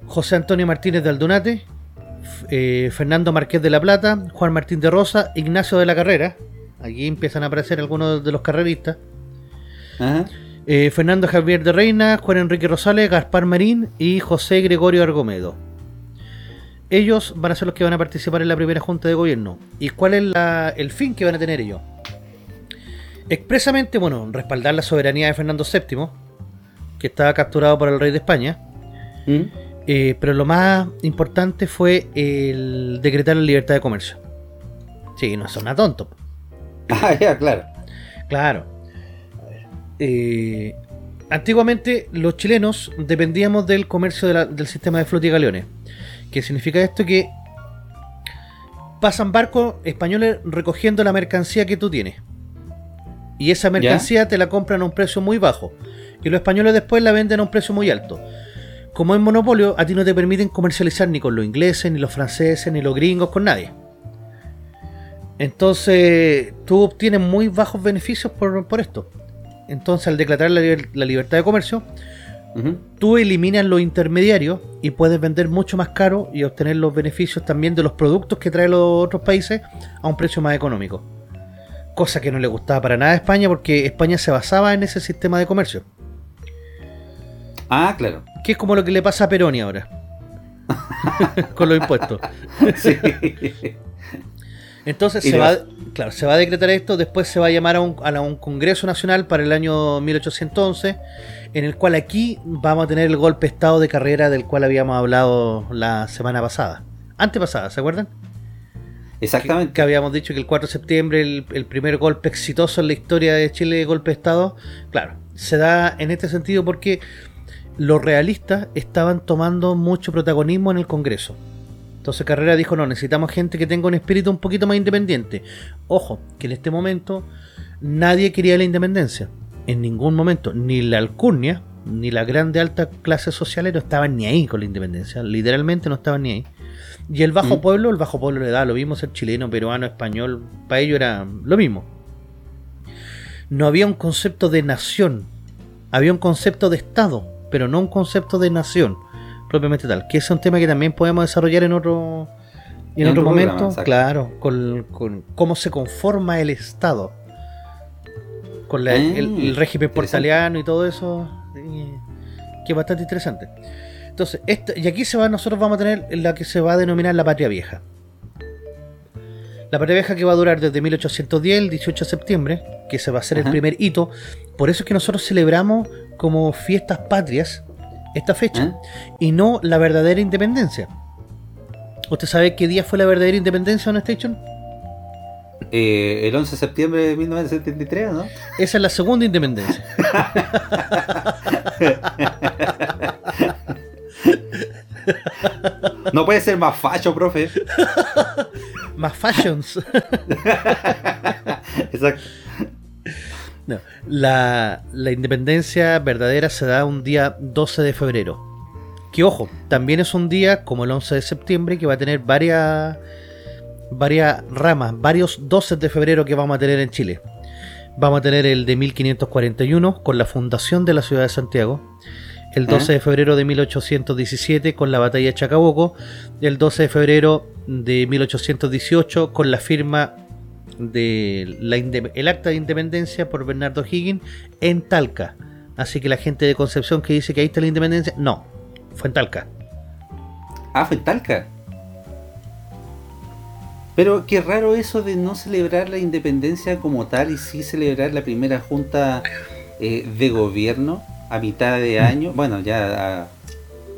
José Antonio Martínez de Aldunate, eh, Fernando Marqués de la Plata, Juan Martín de Rosa, Ignacio de la Carrera. Aquí empiezan a aparecer algunos de los carreristas. Ajá. eh, Fernando Javier de Reina, Juan Enrique Rosales, Gaspar Marín y José Gregorio Argomedo. Ellos van a ser los que van a participar en la primera junta de gobierno. ¿Y cuál es la- el fin que van a tener ellos? Expresamente, bueno, respaldar la soberanía de Fernando VII, que estaba capturado por el rey de España. ¿Mm? Eh, pero lo más importante fue el decretar la libertad de comercio. Sí, no son tonto. Ah, ya, claro. Claro. Eh, antiguamente los chilenos dependíamos del comercio de la- del sistema de flota y galeones. ¿Qué significa esto? Que pasan barcos españoles recogiendo la mercancía que tú tienes. Y esa mercancía te la compran a un precio muy bajo. Y los españoles después la venden a un precio muy alto. Como es monopolio, a ti no te permiten comercializar ni con los ingleses, ni los franceses, ni los gringos, con nadie. Entonces, tú obtienes muy bajos beneficios por, por esto. Entonces, al declarar la, liber- la libertad de comercio, Tú eliminas los intermediarios y puedes vender mucho más caro y obtener los beneficios también de los productos que traen los otros países a un precio más económico. Cosa que no le gustaba para nada a España porque España se basaba en ese sistema de comercio. Ah, claro. Que es como lo que le pasa a Peroni ahora. Con los impuestos. Sí. Entonces se va, claro, se va a decretar esto, después se va a llamar a un, a un Congreso Nacional para el año 1811, en el cual aquí vamos a tener el golpe de Estado de carrera del cual habíamos hablado la semana pasada. Antepasada, ¿se acuerdan? Exactamente. que habíamos dicho que el 4 de septiembre, el, el primer golpe exitoso en la historia de Chile, golpe de Estado. Claro, se da en este sentido porque los realistas estaban tomando mucho protagonismo en el Congreso. Entonces Carrera dijo, no, necesitamos gente que tenga un espíritu un poquito más independiente. Ojo, que en este momento nadie quería la independencia. En ningún momento, ni la alcurnia, ni la grande alta clase sociales no estaban ni ahí con la independencia. Literalmente no estaban ni ahí. Y el bajo Mm. pueblo, el bajo pueblo le da lo mismo ser chileno, peruano, español, para ellos era lo mismo. No había un concepto de nación, había un concepto de Estado, pero no un concepto de nación propiamente tal. Que es un tema que también podemos desarrollar en otro, en En otro otro momento, exacto. claro, con, con cómo se conforma el Estado, con la- Ah, el, el régimen portaliano y todo eso, que es bastante interesante. Entonces, esta- y aquí se va, nosotros vamos a tener la que se va a denominar la patria vieja. La patria vieja que va a durar desde 1810, el 18 de septiembre, que se va a hacer el primer hito. Por eso es que nosotros celebramos como fiestas patrias esta fecha ¿Eh? y no la verdadera independencia. ¿Usted sabe qué día fue la verdadera independencia de Station? Eh, el 11 de septiembre de 1973, ¿no? Esa es la segunda independencia. No puede ser más facho, profe. Más fashions. Exacto. No, la, la independencia verdadera se da un día 12 de febrero. Que ojo, también es un día como el 11 de septiembre que va a tener varias varias ramas, varios 12 de febrero que vamos a tener en Chile. Vamos a tener el de 1541 con la fundación de la ciudad de Santiago, el 12 de febrero de 1817 con la batalla de Chacabuco, el 12 de febrero de 1818 con la firma de la el acta de independencia por Bernardo Higgins en Talca. Así que la gente de Concepción que dice que ahí está la independencia, no, fue en Talca. Ah, fue en Talca. Pero qué raro eso de no celebrar la independencia como tal y sí celebrar la primera junta eh, de gobierno a mitad de año. Bueno, ya a,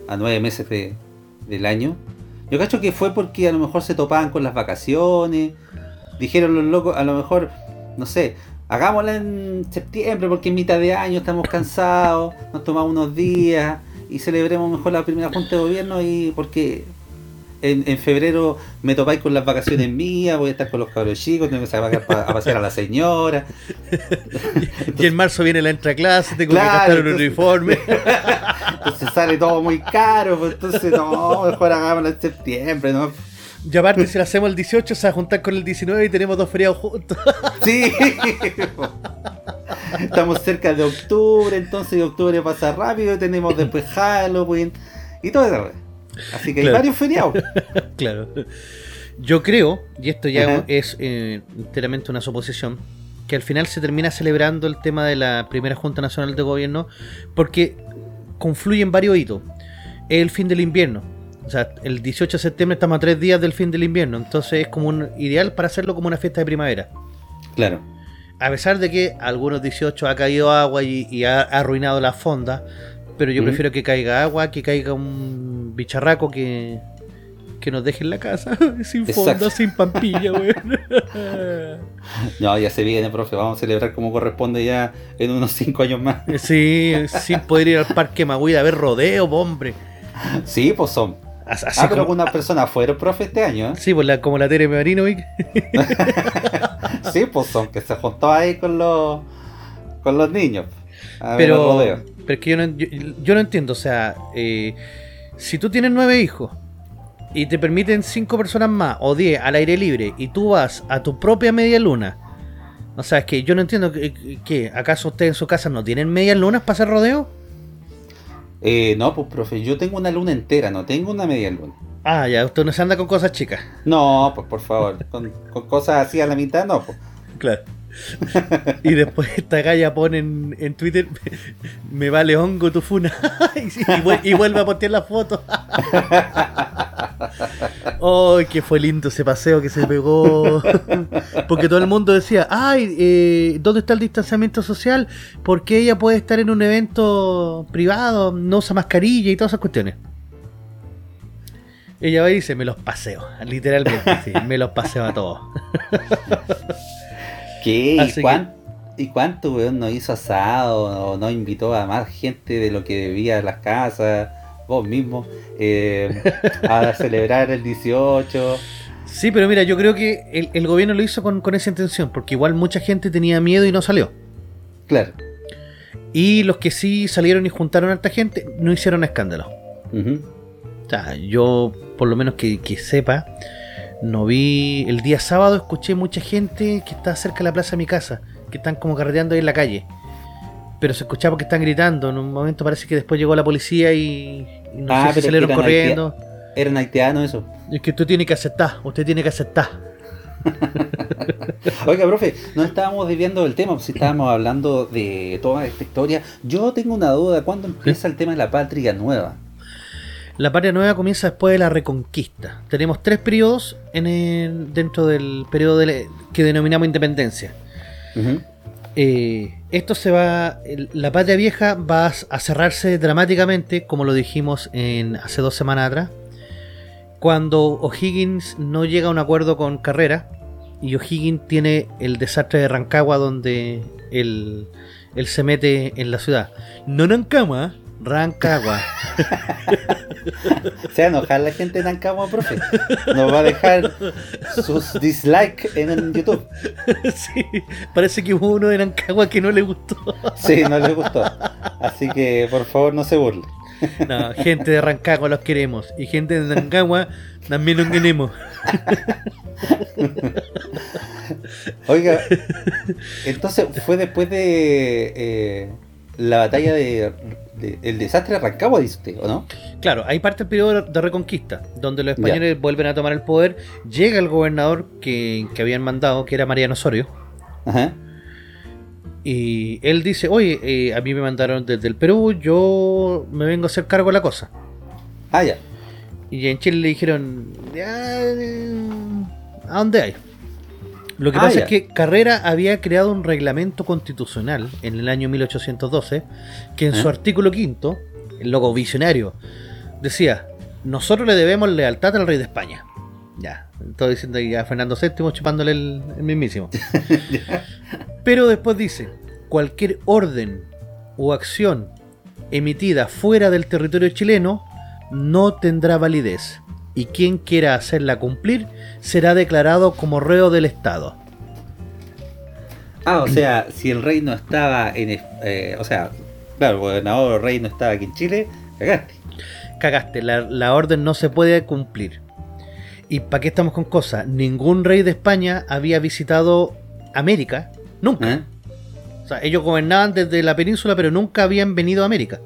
a nueve meses de- del año. Yo cacho que fue porque a lo mejor se topaban con las vacaciones. Dijeron los locos, a lo mejor, no sé, hagámosla en septiembre porque en mitad de año estamos cansados, nos tomamos unos días y celebremos mejor la primera junta de gobierno y porque en, en febrero me topáis con las vacaciones mías, voy a estar con los cabros chicos, tengo que sacar pa- a pasear a la señora. Y en marzo viene la entraclase, tengo Claro, que gastar un uniforme. Entonces sale todo muy caro, pues entonces no, mejor hagámoslo en septiembre, ¿no? Y aparte, si lo hacemos el 18, se va a juntar con el 19 y tenemos dos feriados juntos. Sí. Estamos cerca de octubre, entonces octubre pasa rápido, tenemos después Halloween y todo eso. Así que hay varios feriados. claro. Yo creo, y esto ya Ajá. es eh, enteramente una suposición, que al final se termina celebrando el tema de la primera Junta Nacional de Gobierno porque confluyen varios hitos. El fin del invierno. O sea, el 18 de septiembre estamos a tres días del fin del invierno. Entonces es como un ideal para hacerlo como una fiesta de primavera. Claro. a pesar de que algunos 18 ha caído agua y, y ha, ha arruinado la fonda, pero yo prefiero que caiga agua, que caiga un bicharraco que, que nos deje en la casa, sin fonda, Exacto. sin pampilla, weón. No, ya se viene, profe. Vamos a celebrar como corresponde ya en unos 5 años más. sí, sin poder ir al parque Magüey a ver rodeo, hombre. Sí, pues son. As- Así ah, pero como- algunas personas fueron profe este año, ¿eh? Sí, pues la, como la Tere Marinovic. Sí, pues son, que se juntó ahí con los con los niños. A Pero, pero es que yo no, yo, yo no entiendo, o sea, eh, si tú tienes nueve hijos y te permiten cinco personas más o diez al aire libre y tú vas a tu propia media luna, o sea, es que yo no entiendo que, que- ¿acaso ustedes en su casa no tienen medias lunas para hacer rodeo? Eh, no, pues profe, yo tengo una luna entera, no tengo una media luna. Ah, ya, usted no se anda con cosas chicas. No, pues por favor, con, con cosas así a la mitad, no, pues. Claro. Y después esta galla pone en, en Twitter, me vale hongo tu funa. y, vuelve a postear la foto. ¡Ay, que fue lindo ese paseo que se pegó! Porque todo el mundo decía, ¡ay, eh, ¿dónde está el distanciamiento social? Porque ella puede estar en un evento privado, no usa mascarilla y todas esas cuestiones. Ella va y dice, me los paseo, literalmente, sí, me los paseo a todos. ¿Qué? ¿Y, Así que- cuán- ¿Y cuánto, weón, no hizo asado o no invitó a más gente de lo que debía las casas? Vos mismo, eh, a celebrar el 18. Sí, pero mira, yo creo que el, el gobierno lo hizo con, con esa intención, porque igual mucha gente tenía miedo y no salió. Claro. Y los que sí salieron y juntaron a esta gente no hicieron escándalo. Ujú. O sea, yo, por lo menos que, que sepa, no vi. El día sábado escuché mucha gente que está cerca de la plaza de mi casa, que están como carreteando ahí en la calle. Pero se escuchaba que están gritando. En un momento parece que después llegó la policía y, y no Ah, sé si salieron eran corriendo. Eran haitianos eso. Es que usted tiene que aceptar, usted tiene que aceptar. Oiga, profe, no estábamos desviando del tema, si estábamos hablando de toda esta historia. Yo tengo una duda, ¿cuándo empieza el tema de la patria nueva? La patria nueva comienza después de la reconquista. Tenemos tres periodos en el- dentro del periodo de la- que denominamos independencia. Eh, esto se va. el- La patria vieja va a cerrarse dramáticamente, como lo dijimos en, hace dos semanas atrás, cuando O'Higgins no llega a un acuerdo con Carrera y O'Higgins tiene el desastre de Rancagua donde él, él se mete en la ciudad. No Rancagua, Rancagua. Se va a enojar la gente de Ancagua, profe. Nos va a dejar sus dislikes en el YouTube. sí, parece que hubo uno de Rancagua que no le gustó. Sí, no les gustó. Así que por favor no se burle. No, gente de Rancagua los queremos. Y gente de Rancagua también los queremos. Oiga, entonces fue después de eh, la batalla de, de- el desastre de Rancagua, dice usted, ¿o no? Claro, ahí parte el periodo de reconquista, donde los españoles vuelven a tomar el poder. Llega el gobernador que, que habían mandado, que era Mariano Osorio. Ajá. Y él dice, oye, eh, a mí me mandaron desde el Perú, yo me vengo a hacer cargo de la cosa. Ah, ya. Y en Chile le dijeron, "Ya, eh, ¿a dónde hay? Lo que Ah, pasa ya. es que Carrera había creado un reglamento constitucional en el año 1812 que en su ¿Eh? artículo quinto, el logo visionario, decía, nosotros le debemos lealtad al rey de España. Ya, estoy diciendo ahí a Fernando VII chupándole el, el mismísimo. Pero después dice, cualquier orden o acción emitida fuera del territorio chileno no tendrá validez y quien quiera hacerla cumplir será declarado como reo del Estado. Ah, o sea, si el rey no estaba en... eh, o sea, claro, el gobernador el rey no estaba aquí en Chile, cagaste. Cagaste, la, la orden no se puede cumplir. ¿Y para qué estamos con cosas? Ningún rey de España había visitado América, nunca. ¿Eh? O sea, ellos gobernaban desde la península, pero nunca habían venido a América.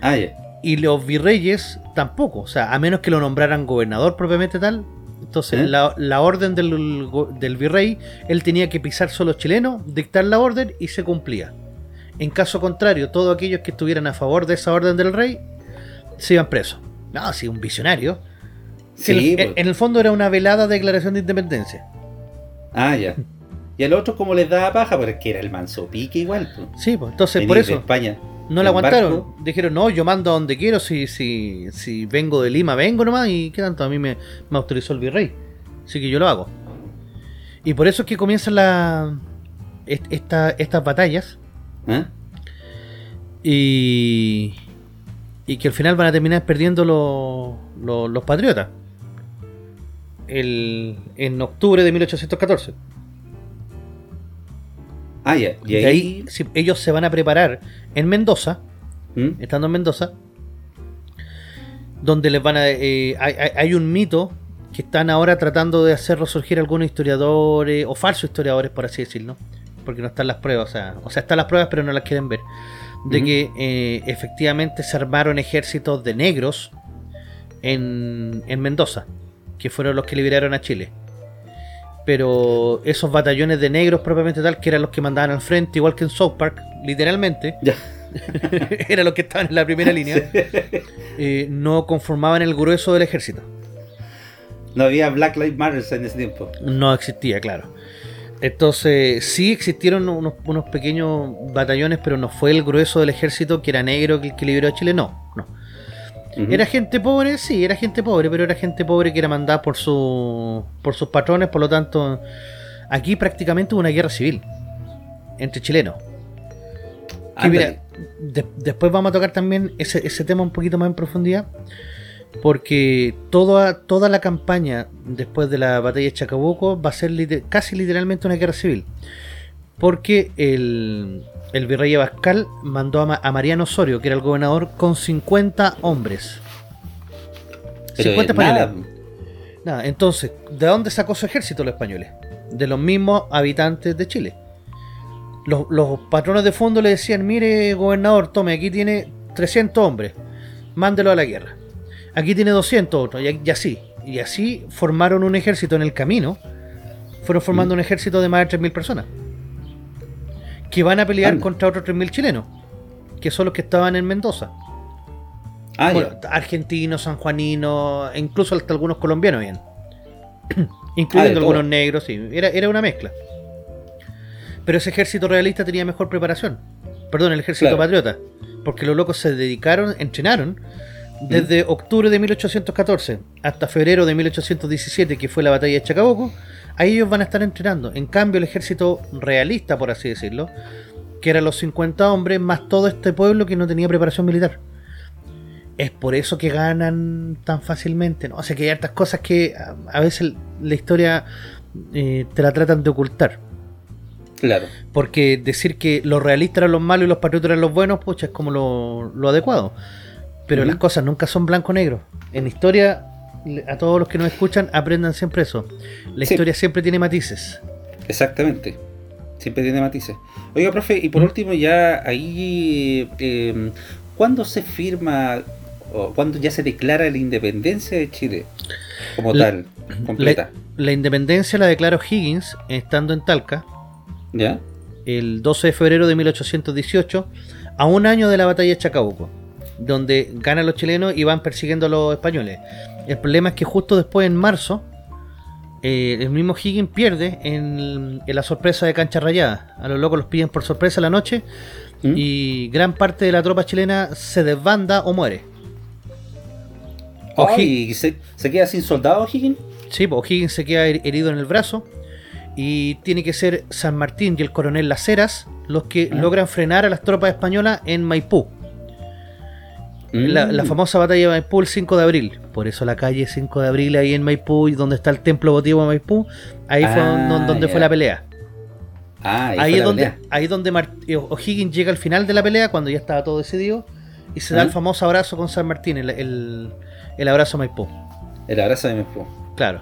Ah, ya. Y los virreyes tampoco, o sea, a menos que lo nombraran gobernador propiamente tal. Entonces, ¿Eh? la, la orden del, del virrey, él tenía que pisar solo chileno, dictar la orden y se cumplía. En caso contrario, todos aquellos que estuvieran a favor de esa orden del rey se iban presos. No, sí, un visionario. Sí, en, el, pues. en el fondo era una velada declaración de independencia. Ah, ya. Y al otro como les daba paja, porque era el manso pique igual. pues. Sí, pues entonces Venir por de eso España. No la aguantaron. barco. Dijeron, no, yo mando a donde quiero, si, si, si vengo de Lima, vengo nomás, y qué tanto, a mí me, me autorizó el virrey. Así que yo lo hago. Y por eso es que comienzan la, est- esta- estas batallas ¿Ah? y, y que al final van a terminar perdiendo los, los, los patriotas. El, en octubre de 1814. Ah, ya. Y Y ahí. ellos se van a preparar en Mendoza, ¿Mm? estando en Mendoza, donde les van a... eh, hay, hay- un mito que están ahora tratando de hacerlo surgir algunos historiadores, o falsos historiadores, por así decirlo, porque no están las pruebas, o sea, o sea, están las pruebas pero no las quieren ver, de Ujú. que eh, efectivamente se armaron ejércitos de negros en, en Mendoza, que fueron los que liberaron a Chile. Pero esos batallones de negros propiamente tal, que eran los que mandaban al frente, igual que en South Park, literalmente, eran los que estaban en la primera línea, eh, no conformaban el grueso del ejército. No había Black Lives Matter en ese tiempo. No existía, claro. Entonces, sí existieron unos, unos pequeños batallones, pero no fue el grueso del ejército que era negro que, que liberó a Chile, no, no. Era gente pobre, sí, era gente pobre, pero era gente pobre que era mandada por, su, por sus patrones, por lo tanto, aquí prácticamente hubo una guerra civil entre chilenos. Que mira, de- después vamos a tocar también ese, ese tema un poquito más en profundidad, porque toda, toda la campaña después de la batalla de Chacabuco va a ser casi literalmente una guerra civil, porque el, el virrey Abascal mandó a, Ma- a Mariano Osorio, que era el gobernador, con 50 hombres. Pero 50 es nada. españoles. Nada, entonces, ¿de dónde sacó su ejército los españoles? De los mismos habitantes de Chile. Los, los patronos de fondo le decían, mire gobernador, tome, aquí tiene 300 hombres, mándelo a la guerra. Aquí tiene 200 otros, y, y así. Y así formaron un ejército en el camino. Fueron formando un ejército de más de 3.000 personas. Que van a pelear Anda. contra otros 3.000 chilenos. Que son los que estaban en Mendoza. Ah, Bueno, argentinos, sanjuaninos, e incluso hasta algunos colombianos bien. Ah, Incluyendo de algunos negros, sí. Era, era una mezcla. Pero ese ejército realista tenía mejor preparación. Perdón, el ejército Claro. patriota. Porque los locos se dedicaron, entrenaron desde octubre de 1814 hasta febrero de 1817, que fue la batalla de Chacabuco. Ahí ellos van a estar entrenando. En cambio, el ejército realista, por así decirlo, que eran los 50 hombres, más todo este pueblo que no tenía preparación militar. Es por eso que ganan tan fácilmente, ¿no? O sea que hay hartas cosas que a, a veces la historia eh, te la tratan de ocultar. Claro. Porque decir que los realistas eran los malos y los patriotas eran los buenos, pucha, es como lo, lo adecuado. Pero las cosas nunca son blanco-negro. En historia, a todos los que nos escuchan, aprendan siempre eso. La Sí. historia siempre tiene matices. Exactamente. Siempre tiene matices. Oiga, profe, y por ¿Mm? último, ya ahí. Eh, ¿Cuándo se firma o cuándo ya se declara la independencia de Chile? Como La- tal, completa. La independencia la declaró Higgins estando en Talca ¿Ya? el 12 de febrero de 1818, a un año de la batalla de Chacabuco, donde ganan los chilenos y van persiguiendo a los españoles. El problema es que justo después, en marzo, eh, el mismo Higgins pierde en, en la sorpresa de Cancha Rayada. A los locos los pillan por sorpresa la noche ¿Mm? y gran parte de la tropa chilena se desbanda o muere. O Hi- Ay, ¿y se, se queda sin soldados, Higgins? Sí, pues O'Higgins se queda her- herido en el brazo y tiene que ser San Martín y el coronel Las Heras los que Ah. logran frenar a las tropas españolas en Maipú. La, Mm. la famosa batalla de Maipú el 5 de abril. Por eso la calle 5 de abril ahí en Maipú y donde está el templo votivo de Maipú, ahí fue Ah, don- donde ya. fue la pelea. Ah, ahí, es donde, pelea. ahí donde eh, O'Higgins llega al final de la pelea cuando ya estaba todo decidido y se da Ah. el famoso abrazo con San Martín, el, el- el abrazo a Maipú. El abrazo de Maipú. Claro.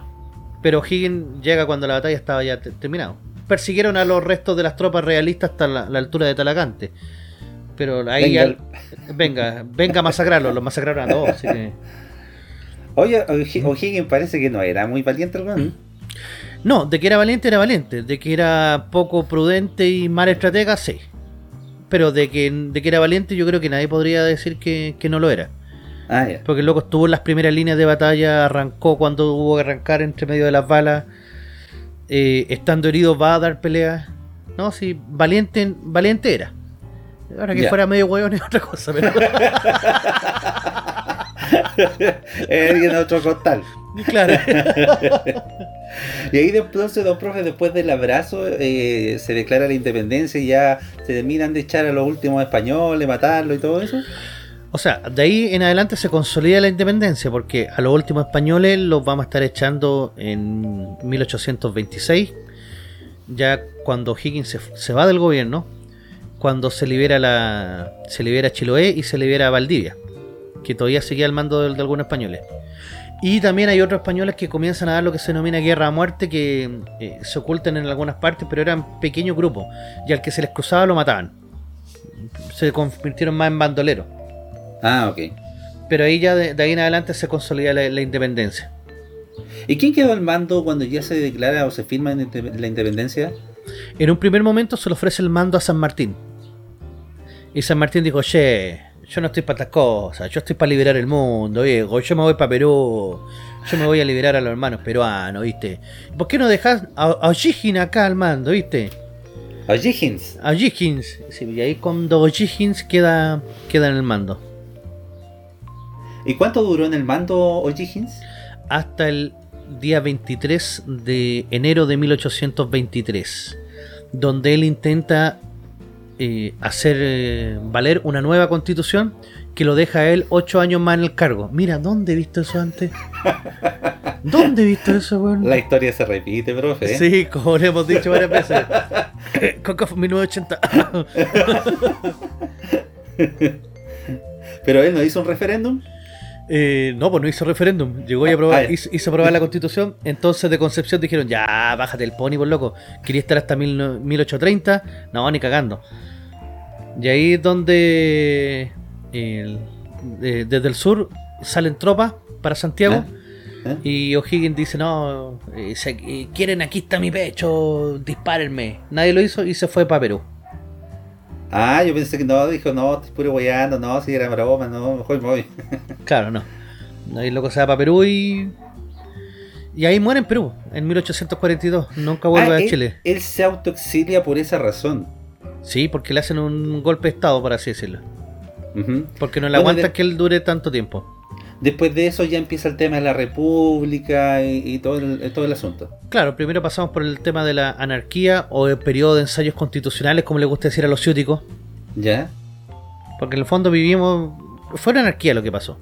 Pero Higgins llega cuando la batalla estaba ya te- terminada. Persiguieron a los restos de las tropas realistas hasta la, la altura de Talagante. Pero ahí Venga. ya- venga, venga a masacrarlos, los masacraron a todos. así que- Oye, O'Hi- O'Higgins parece que no era muy valiente, hermano. No, de que era valiente, era valiente. De que era poco prudente y mal estratega, sí. Pero de que, de que era valiente, yo creo que nadie podría decir que, que no lo era. Ah. Porque el loco estuvo en las primeras líneas de batalla, arrancó cuando hubo que arrancar entre medio de las balas. eh, estando herido va a dar pelea. No, sí, valiente, valiente era. Ahora que Ya. fuera medio hueón es otra cosa, pero en otro costal. claro. Y ahí de entonces, don profe, después del abrazo, eh, se declara la independencia y ya se terminan de echar a los últimos españoles, matarlo y todo eso. O sea, de ahí en adelante se consolida la independencia, porque a los últimos españoles los vamos a estar echando en 1826, ya cuando Higgins se, se va del gobierno, cuando se libera la se libera Chiloé y se libera Valdivia, que todavía seguía al mando de, de algunos españoles. Y también hay otros españoles que comienzan a dar lo que se denomina guerra a muerte, que eh, se ocultan en algunas partes, pero eran pequeños grupos, y al que se les cruzaba lo mataban. Se convirtieron más en bandoleros. Ah, ok. Pero ahí ya de, de ahí en adelante se consolida la, la independencia. ¿Y quién quedó al mando cuando ya se declara o se firma la independencia? En un primer momento se le ofrece el mando a San Martín. Y San Martín dijo, che, yo no estoy para estas cosas, yo estoy para liberar el mundo, viejo, yo me voy para Perú, yo me voy a liberar a los hermanos peruanos, ¿viste? ¿Por qué no dejás a, O'Higgins acá al mando, ¿viste? O'Higgins. O'Higgins. Sí, y ahí cuando O'Higgins queda, queda en el mando. ¿Y cuánto duró en el mando O'Higgins? hasta el día 23 de enero de 1823, donde él intenta eh, hacer eh, valer una nueva constitución que lo deja a él ocho años más en el cargo. Mira, ¿dónde he visto eso antes? ¿Dónde he visto eso, weón? La historia se repite, profe. Sí, como le hemos dicho varias veces. Coca 1980. Pero él no hizo un referéndum. Eh, no, pues no hizo referéndum. Llegó y Ah, aprobó, ah, hizo, hizo aprobar la constitución. Entonces de Concepción dijeron, ya, bájate el pony, por loco. Quería estar hasta mil no- 1830. No, ni cagando. Y ahí es donde el- eh, desde el sur salen tropas para Santiago. ¿Eh? Y O'Higgins dice, no, eh, se- eh, quieren, aquí está mi pecho, dispárenme. Nadie lo hizo y se fue para Perú. Ah, yo pensé que no, dijo, no, estoy puro guayando, no, si era broma, no, mejor me voy. Claro, no. Ahí loco se va para Perú y... Y ahí muere en Perú, en 1842. Nunca vuelve Ah, a él, Chile. él se autoexilia por esa razón. Sí, porque le hacen un golpe de estado, por así decirlo. Porque no le Bueno, aguanta de- que él dure tanto tiempo. Después de eso ya empieza el tema de la república y, y todo, el, todo el asunto. Claro, primero pasamos por el tema de la anarquía o el periodo de ensayos constitucionales, como le gusta decir a los ciúticos. ¿Ya? Porque en el fondo vivimos... Fue una anarquía lo que pasó.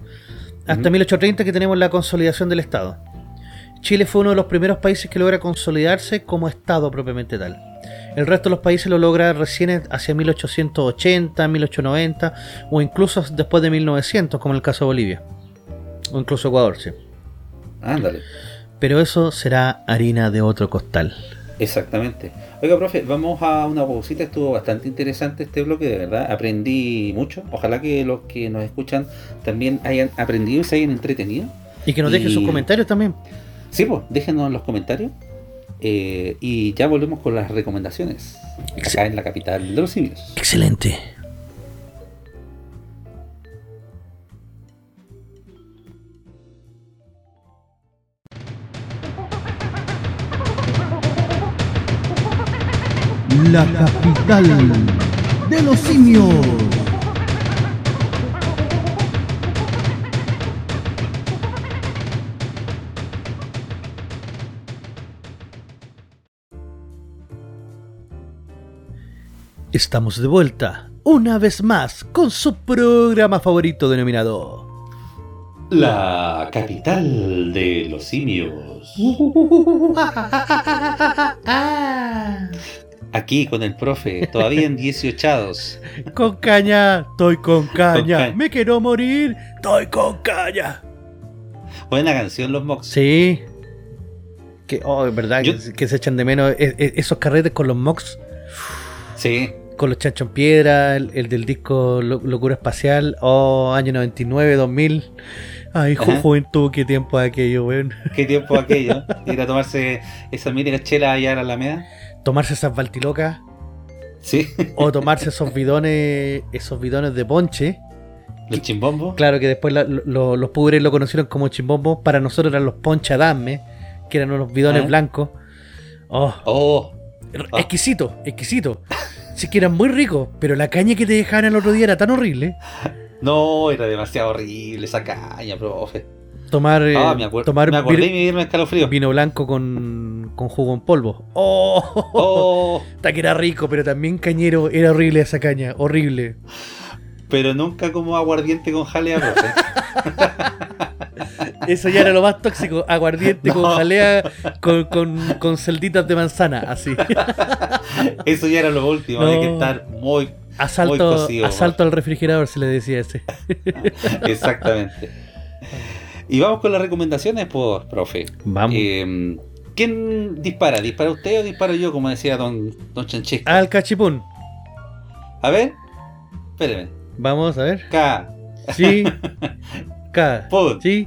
Hasta Ujú. 1830 que tenemos la consolidación del Estado. Chile fue uno de los primeros países que logra consolidarse como Estado propiamente tal. El resto de los países lo logra recién hacia 1880, 1890 o incluso después de 1900, como en el caso de Bolivia. O incluso Ecuador, sí. Ándale. Pero eso será harina de otro costal. Exactamente. Oiga, profe, vamos a una pausita. Estuvo bastante interesante este bloque, de verdad. Aprendí mucho. Ojalá que los que nos escuchan también hayan aprendido y se hayan entretenido. Y que nos dejen Y- sus comentarios también. Sí, pues, déjenos en los comentarios. Eh, y ya volvemos con las recomendaciones. Acá en la capital de los simios. Excelente. La capital de los simios. Estamos de vuelta, una vez más, con su programa favorito denominado La capital de los simios. Aquí con el profe, todavía en 18 Con caña, estoy con caña. Me quiero morir, estoy con caña. Buena canción, los Mox. Sí. Que, oh, es verdad, Yo- que, se echan de menos e- e- esos carretes con los mocks, Sí, con los chanchos en piedra, el, el del disco Lo- Locura Espacial, o año 99, 2000. Ay, ju- Ajá. juventud, qué tiempo aquello, weón. qué tiempo aquello. Ir a tomarse esa mítica chela allá a la Alameda. Tomarse esas baltilocas, Sí, o tomarse esos bidones, esos bidones de ponche. los chimbombos. Claro que después la- lo- los pudres lo conocieron como chimbombos. Para nosotros eran los ponchadame, que eran unos bidones Ah. blancos. Oh, Oh, exquisito, exquisito. Sí que eran muy ricos, pero la caña que te dejaban el otro día era tan horrible. no, era demasiado horrible esa caña, profe. Tomar, eh, Ah, me, acuer- tomar me acordé y me dieron escalofrío. vino blanco con, con jugo en polvo. Oh, Oh, Está que era rico, pero también cañero. Era horrible esa caña, horrible. pero nunca como aguardiente con jalea, profe. Eso ya era lo más tóxico. Aguardiente con jalea, con, con, con celditas de manzana, así. Eso ya era lo último, hay que estar muy Muy Asalto, cocido, asalto al refrigerador, se le decía ese. exactamente. Y vamos con las recomendaciones, pues, profe. Vamos. Eh, ¿Quién dispara? ¿Dispara usted o disparo yo, como decía don, don Chanchesco? Al cachipún. A ver, espéreme. Vamos a ver. K, Sí. K. Pum. Sí.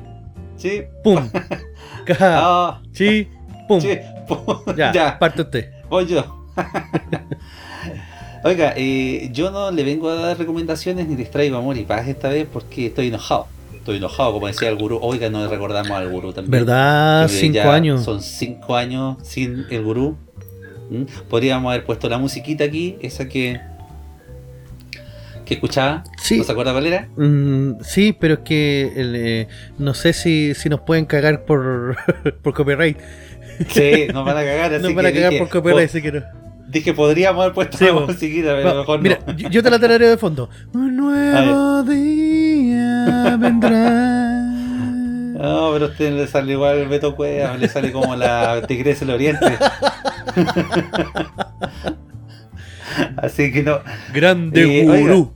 Sí, Pum. K. ah, Sí. Pum. sí, pum. Ya, ya, parte usted. voy yo. Oiga, eh, yo no le vengo a dar recomendaciones ni les traigo amor y paz esta vez porque estoy enojado. Estoy enojado, como decía el gurú. Oiga, no recordamos al gurú también. ¿Verdad? Cinco años. Son cinco años sin el gurú. ¿Mm? Podríamos haber puesto la musiquita aquí, esa que que escuchaba. Sí. ¿No se acuerda cuál era? Mm, sí, pero es que eh, no sé si, si nos pueden cagar por, por copyright. Sí, nos van a cagar. Así Nos van a cagar dije, por copyright, así que no. dije, podríamos haber puesto Sí, la musiquita, pero Va, mejor mira, no. yo, yo te la tarareo de fondo. Un nuevo día vendrá. No, pero a usted le sale igual el Beto Cueva, le sale como la Tigresa del Oriente. Así que no, Grande Eh, gurú.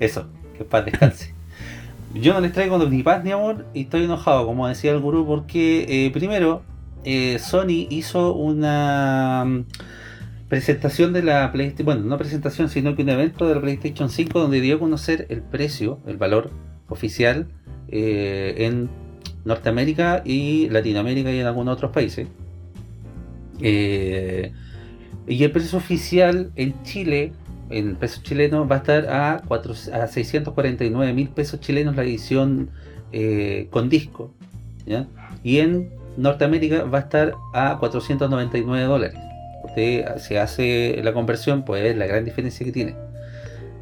Eso, que paz descanse. Yo no les traigo ni paz ni amor y estoy enojado, como decía el gurú, porque eh, primero eh, Sony hizo una mm, presentación de la PlayStation, bueno, no presentación, sino que un evento de la PlayStation 5 donde dio a conocer el precio, el valor oficial eh, en Norteamérica y Latinoamérica y en algunos otros países. Eh, y el precio oficial en Chile en pesos chilenos va a estar a, cuatro, a 649 mil pesos chilenos la edición eh, con disco. Y en Norteamérica va a estar a 499 dólares. Usted se hace la conversión, puede ver la gran diferencia que tiene.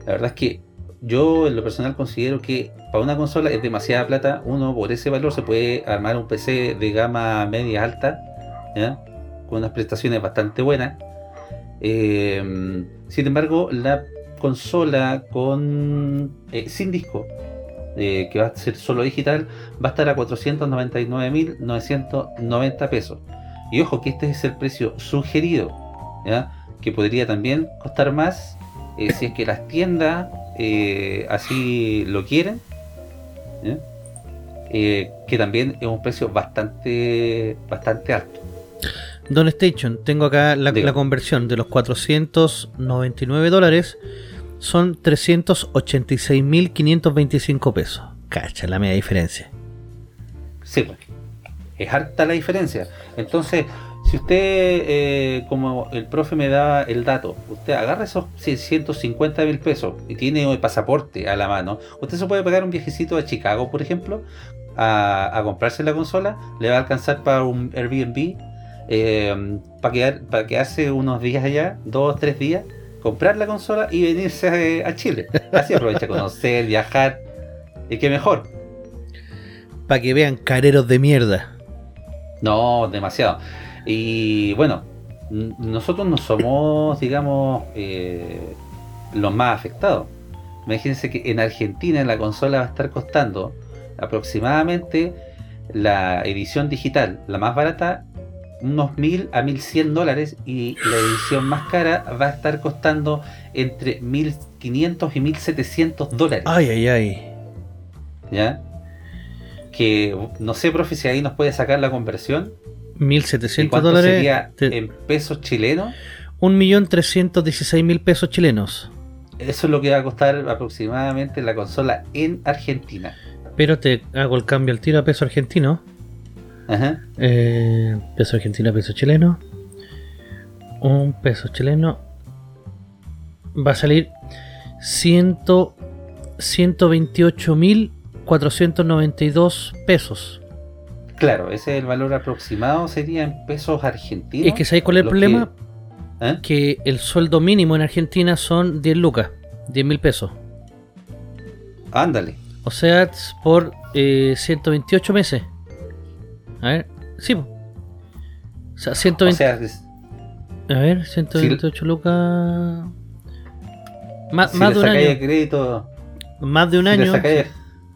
La verdad es que yo en lo personal considero que para una consola es demasiada plata. Uno por ese valor se puede armar un PC de gama media alta, con unas prestaciones bastante buenas. Eh, sin embargo, la consola con eh, sin disco, eh, que va a ser solo digital, va a estar a 499.990 pesos. Y ojo que este es el precio sugerido, que podría también costar más eh, si es que las tiendas así lo quieren. que también es un precio bastante bastante alto. Don Station, tengo acá la, conversión de los 499 dólares. Son 386.525 pesos. Cacha, la media diferencia. Sí, pues. Es harta la diferencia. Entonces, si usted, eh, como el profe me da el dato, usted agarra esos 650 mil pesos y tiene el pasaporte a la mano, usted se puede pagar un viajecito a Chicago, por ejemplo, a, a comprarse la consola, le va a alcanzar para un Airbnb, eh, para, quedar, para quedarse unos días allá, dos, tres días, comprar la consola y venirse a, a Chile. Así aprovecha conocer, viajar, y qué mejor. Para que vean careros de mierda. No, demasiado. Y bueno, nosotros no somos, digamos, eh, los más afectados. Imagínense que en Argentina la consola va a estar costando aproximadamente la edición digital, la más barata, unos 1000 a 1100 dólares y la edición más cara va a estar costando entre 1500 y 1700 dólares. Ay, ay, ay. ¿Ya? Que no sé, profe, si ahí nos puede sacar la conversión. ¿Y 1.700 cuánto dólares. sería te- en pesos chilenos? 1.316.000 pesos chilenos. Eso es lo que va a costar aproximadamente la consola en Argentina. Pero te hago el cambio al tiro a peso argentino. Ajá. Eh, peso argentino peso chileno. Un peso chileno. Va a salir 100 128.492 pesos. Claro, ese es el valor aproximado, sería en pesos argentinos. Es que ¿sabéis cuál es el problema? que- ¿Eh? Que el sueldo mínimo en Argentina son 10 lucas, 10 mil pesos. Ándale. O sea, por eh, 128 meses. A ver, sí. po. O sea, 120, O sea, es- a ver, 128 lucas. Más, si más le de un año. crédito, Más de un si año. sacáis-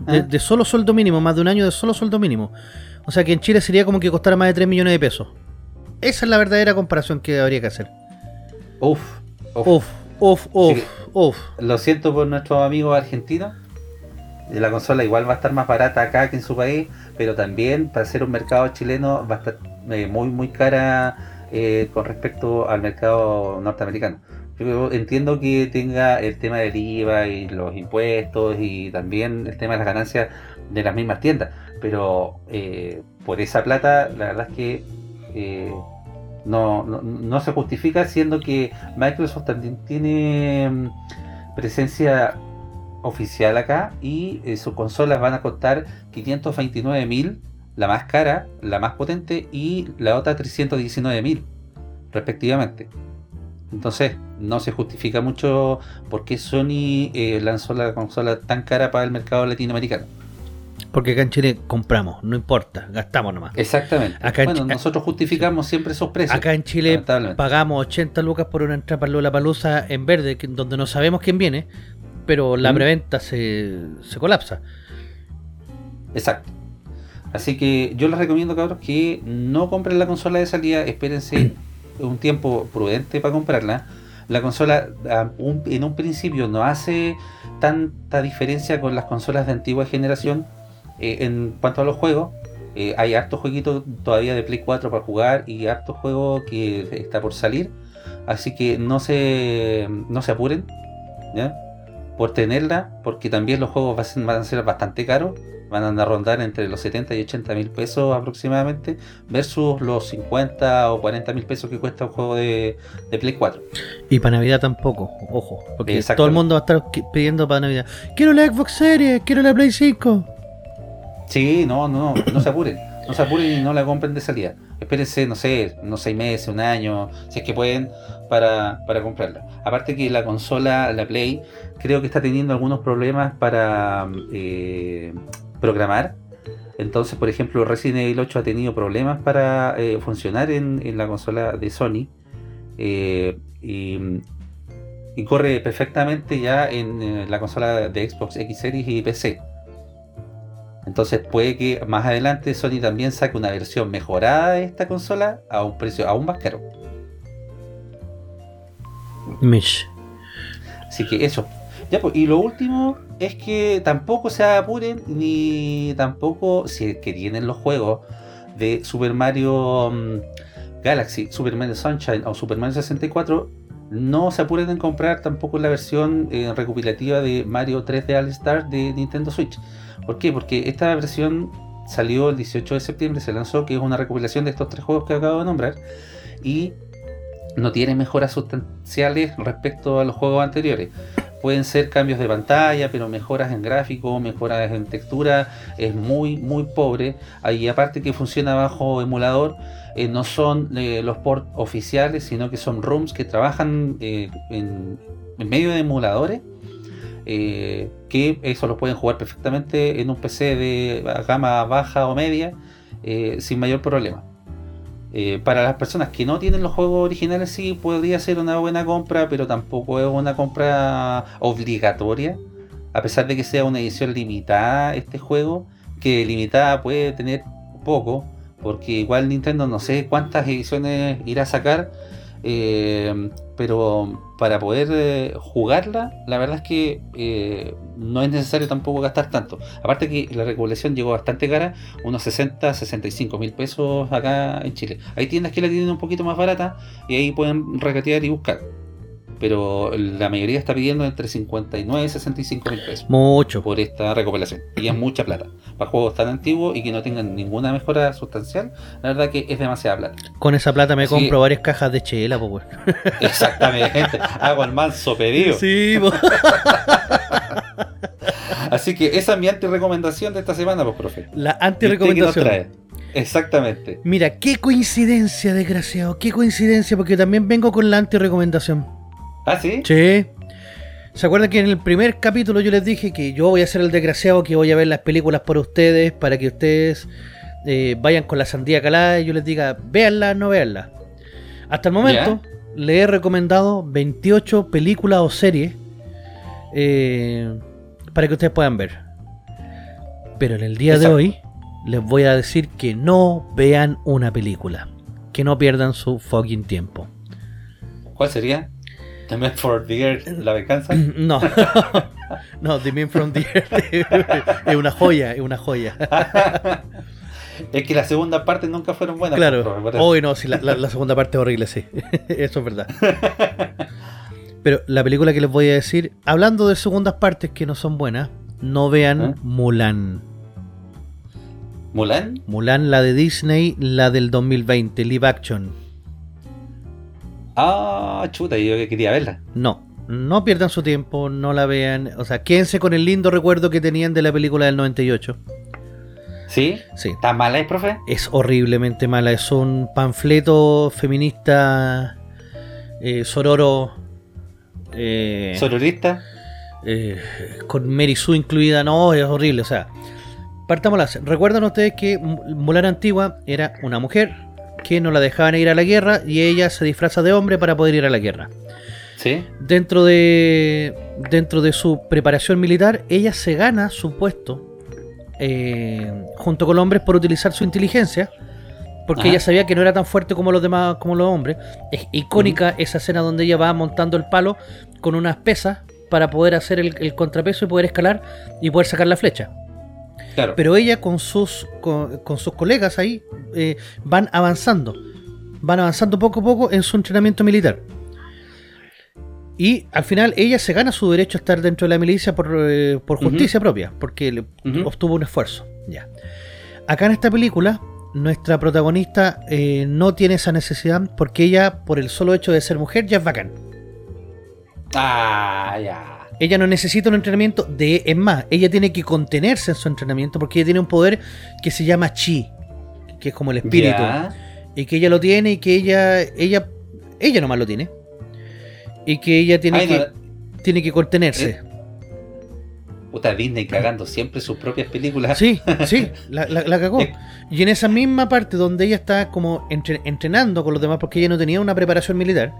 De, ¿eh? de solo sueldo mínimo, más de un año de solo sueldo mínimo. O sea que en Chile sería como que costara más de 3 millones de pesos. Esa es la verdadera comparación que habría que hacer. Uf, uf. Uf, uf, uf, uf. Lo siento por nuestros amigos argentinos. La consola igual va a estar más barata acá que en su país, pero también para ser un mercado chileno va a estar eh, muy muy cara eh, con respecto al mercado norteamericano. Yo entiendo que tenga el tema del IVA y los impuestos y también el tema de las ganancias de las mismas tiendas, pero eh, por esa plata la verdad es que no, no, no se justifica siendo que Microsoft también tiene mm, presencia oficial acá y eh, sus consolas van a costar 529 mil, la más cara, la más potente y la otra 319 mil respectivamente. Entonces no se justifica mucho por qué Sony eh, lanzó la consola tan cara para el mercado latinoamericano. Porque acá en Chile compramos, no importa, gastamos nomás. Exactamente. Acá en bueno, nosotros justificamos siempre esos precios. Acá en Chile pagamos 80 lucas por una entrada para la palusa en verde, donde no sabemos quién viene, pero la Mm. preventa se, se colapsa. Exacto. Así que yo les recomiendo, cabros, que no compren la consola de salida, espérense un tiempo prudente para comprarla. La consola a un- en un principio no hace tanta diferencia con las consolas de antigua generación eh, en cuanto a los juegos. Eh, hay hartos jueguitos todavía de Play 4 para jugar y hartos juegos que está por salir. Así que no se, no se apuren ¿ya? Por tenerla, porque también los juegos van a ser- van a ser bastante caros van a rondar entre los 70 y 80 mil pesos aproximadamente, versus los 50 o 40 mil pesos que cuesta un juego de, de Play 4. Y para Navidad tampoco, ojo. Porque todo el mundo va a estar pidiendo para Navidad. Quiero la Xbox Series, quiero la Play 5. Sí, no, no, no se apuren, no se apuren y no la compren de salida. Espérense, no sé, unos 6 meses, un año, si es que pueden, para, para comprarla. Aparte que la consola, la Play, creo que está teniendo algunos problemas para eh, programar. Entonces, por ejemplo, Resident Evil 8 ha tenido problemas para eh, funcionar en, en la consola de Sony. eh, y, corre perfectamente ya en eh, la consola de Xbox X Series y PC. Entonces puede que más adelante Sony también saque una versión mejorada de esta consola a un precio aún más caro. Mish. Así que eso. Ya, pues, y lo último es que tampoco se apuren ni tampoco, si es que tienen los juegos de Super Mario mm, Galaxy, Super Mario Sunshine o Super Mario 64, no se apuren en comprar tampoco la versión eh, recopilativa de Mario 3D All Star de Nintendo Switch. ¿Por qué? Porque esta versión salió el 18 de septiembre, se lanzó, que es una recopilación de estos tres juegos que acabo de nombrar, y no tiene mejoras sustanciales respecto a los juegos anteriores. Pueden ser cambios de pantalla, pero mejoras en gráfico, mejoras en textura, es muy, muy pobre. Ahí aparte que funciona bajo emulador, eh, no son eh, los ports oficiales, sino que son ROMs que trabajan eh, en medio de emuladores. Eh, que eso lo pueden jugar perfectamente en un PC de gama baja o media eh, sin mayor problema. Eh, para las personas que no tienen los juegos originales sí podría ser una buena compra, pero tampoco es una compra obligatoria. A pesar de que sea una edición limitada este juego, que limitada puede tener poco, porque igual Nintendo no sé cuántas ediciones irá a sacar, eh, pero para poder eh, jugarla, la verdad es que eh, no es necesario tampoco gastar tanto. Aparte que la recopilación llegó bastante cara, unos 60, 65 mil pesos acá en Chile. Hay tiendas que la tienen un poquito más barata y ahí pueden regatear y buscar. Pero la mayoría está pidiendo entre 59 y 65 mil pesos Mucho. por esta recopilación. Y es mucha plata. Para juegos tan antiguos y que no tengan ninguna mejora sustancial, la verdad que es demasiada plata. Con esa plata me Así compro varias cajas de chela, pues. Exactamente. Hago el manso pedido. Sí, po. Así que esa es mi anti-recomendación de esta semana, pues, profe. La ¿Y usted qué nos anti-recomendación. Exactamente. Mira, qué coincidencia, desgraciado. Qué coincidencia, porque también vengo con la anti-recomendación. ¿Ah, sí? Sí. ¿Se acuerdan que en el primer capítulo yo les dije que yo voy a ser el desgraciado que voy a ver las películas por ustedes para que ustedes eh, vayan con la sandía calada y yo les diga, véanla, no véanla? Hasta el momento le he recomendado 28 películas o series eh, para que ustedes puedan ver. Pero en el día de hoy les voy a decir que no vean una película. Que no pierdan su fucking tiempo. ¿Cuál sería? The Man for the Earth, la venganza. No, no, The Man from the Earth es una joya, es una joya. es que las segundas partes nunca fueron buenas. Claro, hoy no, sí, la, la- la segunda parte es horrible, sí, eso es verdad. Pero la película que les voy a decir, hablando de segundas partes que no son buenas, no vean ¿Eh? Mulan. ¿Mulan? Mulan, la de Disney, la del 2020, live action. Ah, chuta, yo que quería verla. No, no pierdan su tiempo, no la vean. O sea, quédense con el lindo recuerdo que tenían de la película del 98. ¿Sí? Sí, ¿Está mala, eh, profe? es horriblemente mala. Es un panfleto feminista eh, sororo. eh, ¿Sororista? eh, con Mary Sue incluida. No, es horrible. O sea, partamos las. Recuerdan ustedes que Mulan Antigua era una mujer que no la dejaban ir a la guerra y ella se disfraza de hombre para poder ir a la guerra. ¿Sí? Dentro de, dentro de su preparación militar, ella se gana su puesto eh, junto con los hombres por utilizar su inteligencia, porque Ajá. ella sabía que no era tan fuerte como los demás, como los hombres. Es icónica esa escena donde ella va montando el palo con unas pesas para poder hacer el, el contrapeso y poder escalar y poder sacar la flecha. Claro. Pero ella con sus, con, con sus colegas ahí eh, van avanzando. Van avanzando poco a poco en su entrenamiento militar. Y al final ella se gana su derecho a estar dentro de la milicia por, eh, por justicia propia, porque le- obtuvo un esfuerzo. Ya. Acá en esta película, nuestra protagonista eh, no tiene esa necesidad porque ella, por el solo hecho de ser mujer, ya es bacán. Ah, ya. Ella no necesita un entrenamiento de. Es más, ella tiene que contenerse en su entrenamiento porque ella tiene un poder que se llama chi, que es como el espíritu. Y que ella lo tiene y que ella. Ella. Ella nomás lo tiene. Y que ella tiene Ay, que. no, Tiene que contenerse. Eh, Puta Disney cagando siempre sus propias películas. Sí, sí, la, la- la cagó. Eh. Y en esa misma parte donde ella está como entre- entrenando con los demás porque ella no tenía una preparación militar,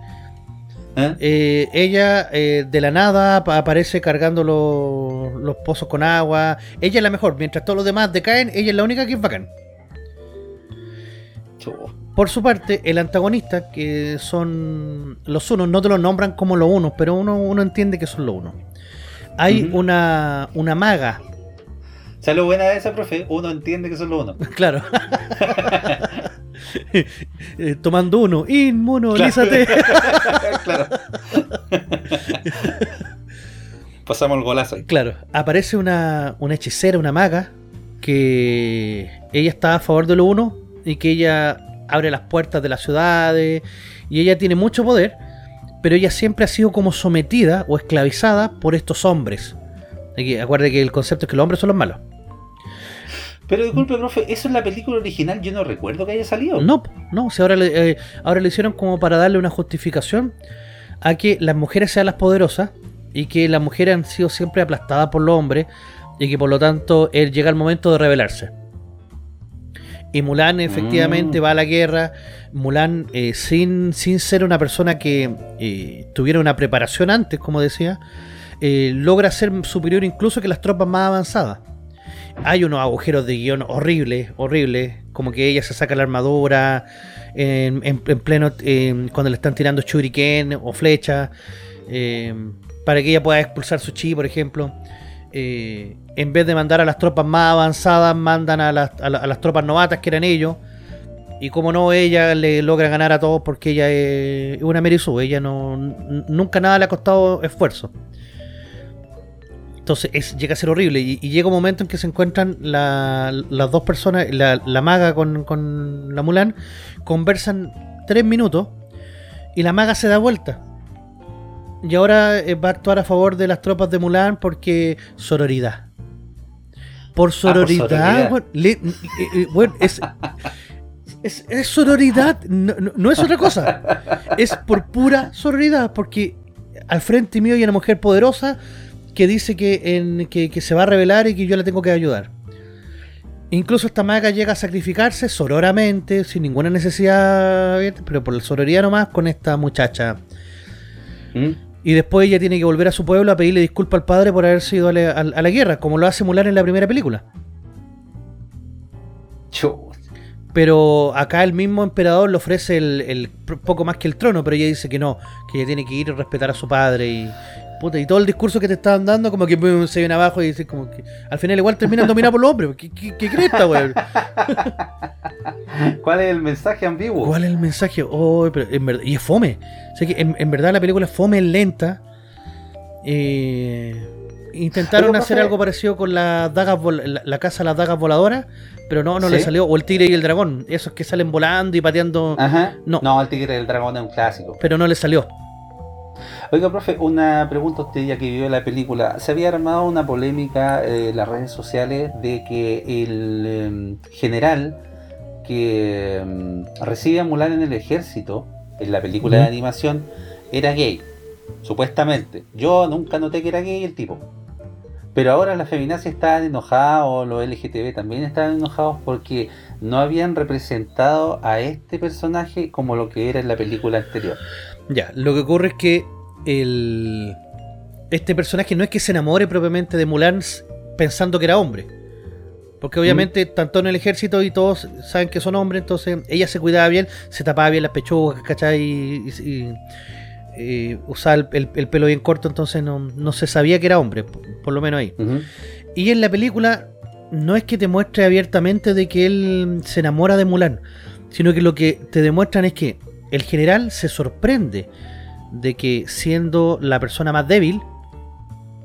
¿Eh? eh, ella eh, de la nada pa- aparece cargando los, los pozos con agua. Ella es la mejor, mientras todos los demás decaen, ella es la única que es bacán. Por su parte, el antagonista, que son los unos, no te los nombran como los unos, pero uno, uno entiende que son los unos. Hay una, una maga, ¿Sabes lo buena de esa, profe? Uno entiende que son los uno. claro. Eh, Tomando uno, inmunolízate. claro. Pasamos el golazo. ahí. Claro, aparece una, una hechicera, una maga, que ella está a favor de lo uno y que ella abre las puertas de las ciudades y ella tiene mucho poder, pero ella siempre ha sido como sometida o esclavizada por estos hombres. Aquí, acuerde que el concepto es que los hombres son los malos. Pero disculpe, profe, ¿eso es la película original? Yo no recuerdo que haya salido. No, no, si ahora, le- eh, ahora lo hicieron como para darle una justificación a que las mujeres sean las poderosas y que las mujeres han sido siempre aplastadas por los hombres y que por lo tanto eh, llega el momento de rebelarse. Y Mulan efectivamente Mm. va a la guerra. Mulan, eh, sin, sin ser una persona que eh, tuviera una preparación antes, como decía, eh, logra ser superior incluso que las tropas más avanzadas. Hay unos agujeros de guion horribles, horribles, como que ella se saca la armadura en, en- en pleno, cuando le están tirando shuriken o flechas, eh, para que ella pueda expulsar su chi, por ejemplo. Eh, en vez de mandar a las tropas más avanzadas, mandan a las, a la- a las tropas novatas que eran ellos. Y como no, ella le logra ganar a todos porque ella es una Merisu. Ella no, nunca nada le ha costado esfuerzo. Entonces es, llega a ser horrible. Y, y llega un momento en que se encuentran la- las dos personas, la, la maga con, con la Mulan, conversan tres minutos y la maga se da vuelta. Y ahora eh, va a actuar a favor de las tropas de Mulan porque sororidad. Por sororidad, sororidad. weón. Le- eh, eh, es, es, es sororidad, no, no- no es otra cosa. Es por pura sororidad, porque al frente mío hay una mujer poderosa que dice que, en, que, que se va a revelar y que yo la tengo que ayudar. Incluso esta maga llega a sacrificarse sororamente, sin ninguna necesidad, pero por la sororidad nomás, con esta muchacha. ¿Mm? Y después ella tiene que volver a su pueblo a pedirle disculpas al padre por haberse ido a la, a- a la guerra, como lo hace Mulan en la primera película. Pero acá el mismo emperador le ofrece el, poco más que el trono, pero ella dice que no, que ella tiene que ir y respetar a su padre y puta, y todo el discurso que te estaban dando como que pum, se viene abajo y dice como que al final igual terminan dominados por los hombres. ¿Qué, qué, qué cresta, weón? ¿Cuál es el mensaje ambiguo? ¿Cuál es el mensaje? Oh, pero en verdad, y es fome. O sea que en, en verdad la película es fome, es lenta. Eh, intentaron hacer algo parecido con las dagas la, la casa de las dagas voladoras, pero no, no le salió. O el tigre y el dragón, esos que salen volando y pateando, Ajá. No. No, el tigre del dragón es un clásico. pero no le salió. Oiga, profe, una pregunta a usted ya que vio la película. Se había armado una polémica eh, en las redes sociales de que el em, general que em, recibe a Mulan en el ejército, en la película de animación, era gay. Supuestamente. Yo nunca noté que era gay el tipo. Pero ahora las feminazis estaban enojadas, o los LGTB también estaban enojados porque no habían representado a este personaje como lo que era en la película anterior. Ya, lo que ocurre es que el este personaje no es que se enamore propiamente de Mulan pensando que era hombre. Porque obviamente tanto en el ejército y todos saben que son hombres, entonces ella se cuidaba bien, se tapaba bien las pechugas, ¿cachai? Y, y- y, eh, usaba el, el- el pelo bien corto, entonces no, no se sabía que era hombre, por, por lo menos ahí. Y en la película no es que te muestre abiertamente de que él se enamora de Mulan, sino que lo que te demuestran es que el general se sorprende de que siendo la persona más débil,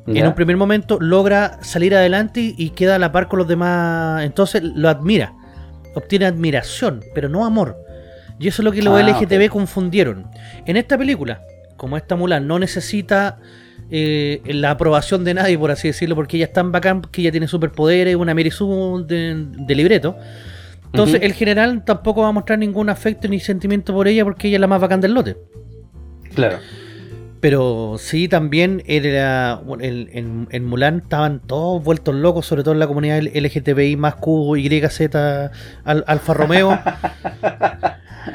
en un primer momento logra salir adelante y, queda a la par con los demás, entonces lo admira, obtiene admiración, pero no amor. Y eso es lo que los Ah, LGTB confundieron. En esta película, como esta Mulan no necesita eh, la aprobación de nadie, por así decirlo, porque ella es tan bacán que ella tiene superpoderes, una Mary Sue de, de libreto. Entonces el general tampoco va a mostrar ningún afecto ni sentimiento por ella porque ella es la más bacán del lote. Claro. Pero sí, también era el- en, en Mulan estaban todos vueltos locos, sobre todo en la comunidad LGTBI más Q, Y, Z, Al- Alfa Romeo.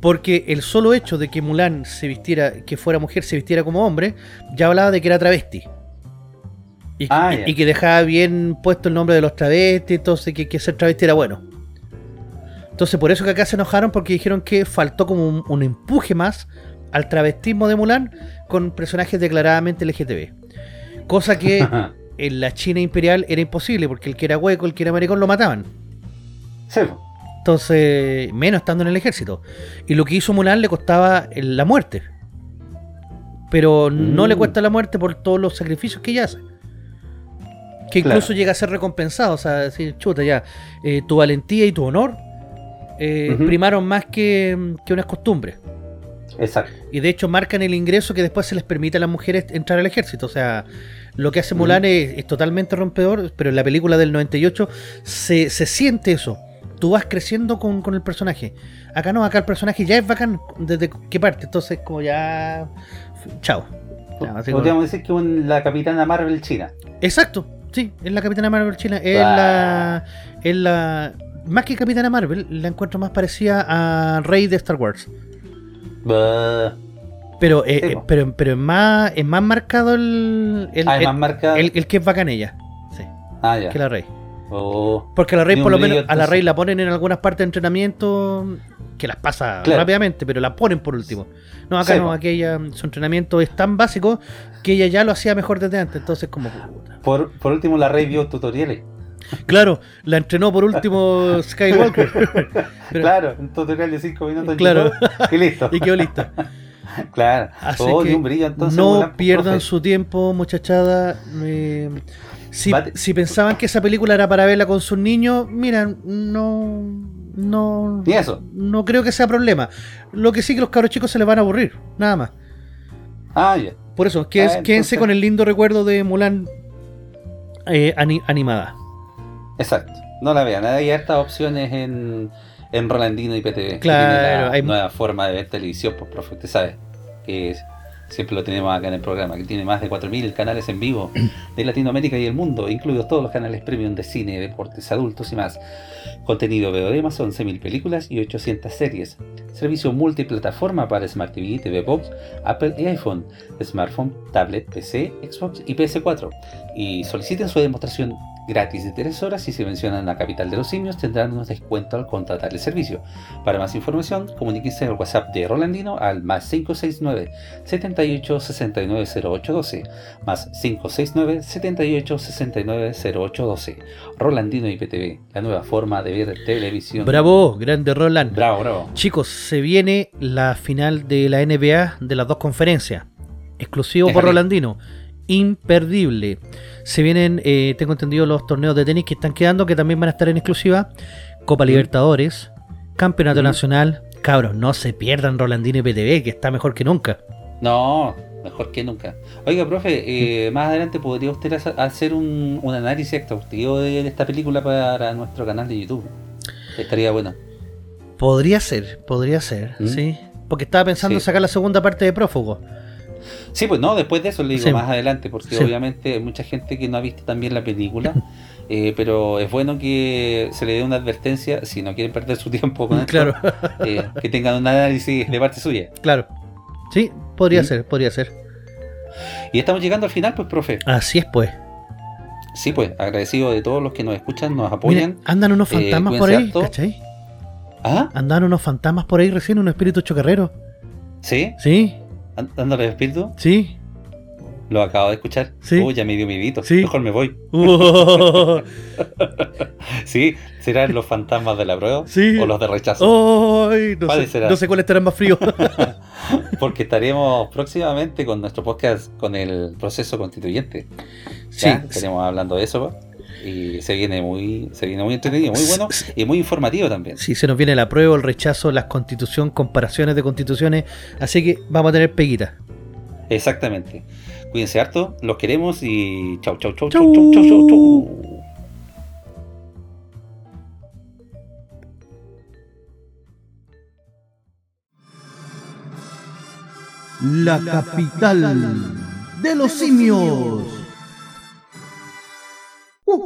Porque el solo hecho de que Mulan se vistiera, que fuera mujer, se vistiera como hombre, ya hablaba de que era travesti. Y, Ah, y- ya. y que dejaba bien puesto el nombre de los travestis, entonces que, que ser travesti era bueno. Entonces por eso que acá se enojaron porque dijeron que faltó como un, un empuje más al travestismo de Mulan con personajes declaradamente LGTB. Cosa que en la China imperial era imposible porque el que era hueco, el que era maricón lo mataban. Sí. Entonces, menos estando en el ejército. Y lo que hizo Mulan le costaba la muerte. Pero no Mm. le cuesta la muerte por todos los sacrificios que ella hace. Que incluso Claro. llega a ser recompensado. O sea, decir, chuta, ya, eh, tu valentía y tu honor eh, primaron más que, que unas costumbres. exacto. Y de hecho marcan el ingreso que después se les permite a las mujeres entrar al ejército. O sea, lo que hace Mulan es, es totalmente rompedor, pero en la película del 98 se, se siente eso. Tú vas creciendo con, con el personaje. Acá no, acá el personaje ya es bacán desde qué parte. Entonces, como ya. Chao. Así como- Podríamos decir que un- la capitana Marvel china. Exacto, sí, es la Capitana Marvel china. Es Ah. la. Es la. Más que Capitana Marvel, la encuentro más parecida a Rey de Star Wars. Bah. Pero, eh, Sí, eh, pero, pero es más, es más marcado el, el, Ah, es el- más marcada. el- el que es bacán ella. Sí, Ah, ya. que la Rey. Oh. Porque a la Rey, por lo menos, a la. Rey la ponen en algunas partes de entrenamiento que las pasa Claro. rápidamente, pero la ponen por último. No, acá Sí, no, aquí ella, su entrenamiento es tan básico que ella ya lo hacía mejor desde antes. Entonces, como. Por, por último, la Rey vio tutoriales. Claro, la entrenó por último Skywalker. Pero- claro, un tutorial de 5 minutos. Claro. Y listo. y quedó lista. Claro. Así oh, que ni un brillo entonces. no pues, pierdan profe. su tiempo, muchachada. Eh, si, pensaban que esa película era para verla con sus niños, mira, no, no, Ni eso. no creo que sea problema. Lo que sí que los cabros chicos se les van a aburrir, nada más. Ah, ya. Por eso, quédense, Ah, quédense con el lindo recuerdo de Mulan eh, ani- animada. Exacto. No la vean. Hay hartas opciones en, en Rolandino y PTV. Claro, la hay- nueva forma de ver televisión, pues, profe, usted sabe. Que es- siempre lo tenemos acá en el programa, que tiene más de 4.000 canales en vivo de Latinoamérica y el mundo, incluidos todos los canales premium de cine, deportes, adultos y más. Contenido VOD más 11.000 películas y 800 series. Servicio multiplataforma para Smart TV, TV Box, Apple y iPhone, smartphone, tablet, PC, Xbox y PS4. Y soliciten su demostración gratis de 3 horas y si mencionan la capital de los simios tendrán unos descuentos al contratar el servicio. Para más información, comuníquense al WhatsApp de Rolandino al más 569 78 69 0812 más 569 78 69 0812 Rolandino IPTV, la nueva forma de ver televisión. Bravo, grande Roland. Bravo, bravo. Chicos, se viene la final de la NBA de las dos conferencias. Exclusivo por. Rolandino. Imperdible. Se vienen, eh, tengo entendido, los torneos de tenis que están quedando, que también van a estar en exclusiva. Copa Mm. Libertadores, Campeonato Mm. Nacional. Cabros, no se pierdan Rolandino y PTV, que está mejor que nunca. No, mejor que nunca. Oiga, profe, eh, más adelante podría usted hacer- un, un análisis exhaustivo de esta película para nuestro canal de YouTube. Estaría bueno. Podría ser, podría ser, ¿Mm? sí. Porque estaba pensando en Sí. sacar la segunda parte de Prófugo. Sí, pues no, después de eso le digo Sí. más adelante, porque Sí. obviamente hay mucha gente que no ha visto también la película, eh, pero es bueno que se le dé una advertencia, si no quieren perder su tiempo con esto, Claro, eh, que tengan un análisis de parte suya. claro. Sí, podría ser, podría ser. Y estamos llegando al final, pues, profe. Así es, pues. Sí, pues, agradecido de todos los que nos escuchan, nos apoyan. Miren, andan unos Eh, fantasmas por ahí, harto. ¿cachai? ¿Ah? Andan unos fantasmas por ahí recién, unos espíritus chocarreros. ¿Sí? Sí, ¿An- ¿Dándole espíritu? sí. Lo acabo de escuchar. Sí. Uy, ya me dio midito. Sí. Mejor me voy. Uh, Sí, serán los fantasmas de la prueba Sí. o los de rechazo. ay, no, ¿Cuál sé, será? no sé cuál estará más frío. Porque estaremos próximamente con nuestro podcast con el proceso constituyente. sí, Ya, estaremos hablando de eso. Y se viene muy, se viene muy entretenido, muy bueno y muy informativo también. sí, se nos viene la prueba, el rechazo, las constitución, comparaciones de constituciones. Así que vamos a tener peguita. Exactamente. Cuídense harto, los queremos y chau, chau, chau, Chau. chau, chau, chau, chau, chau. La capital de los simios. 哇！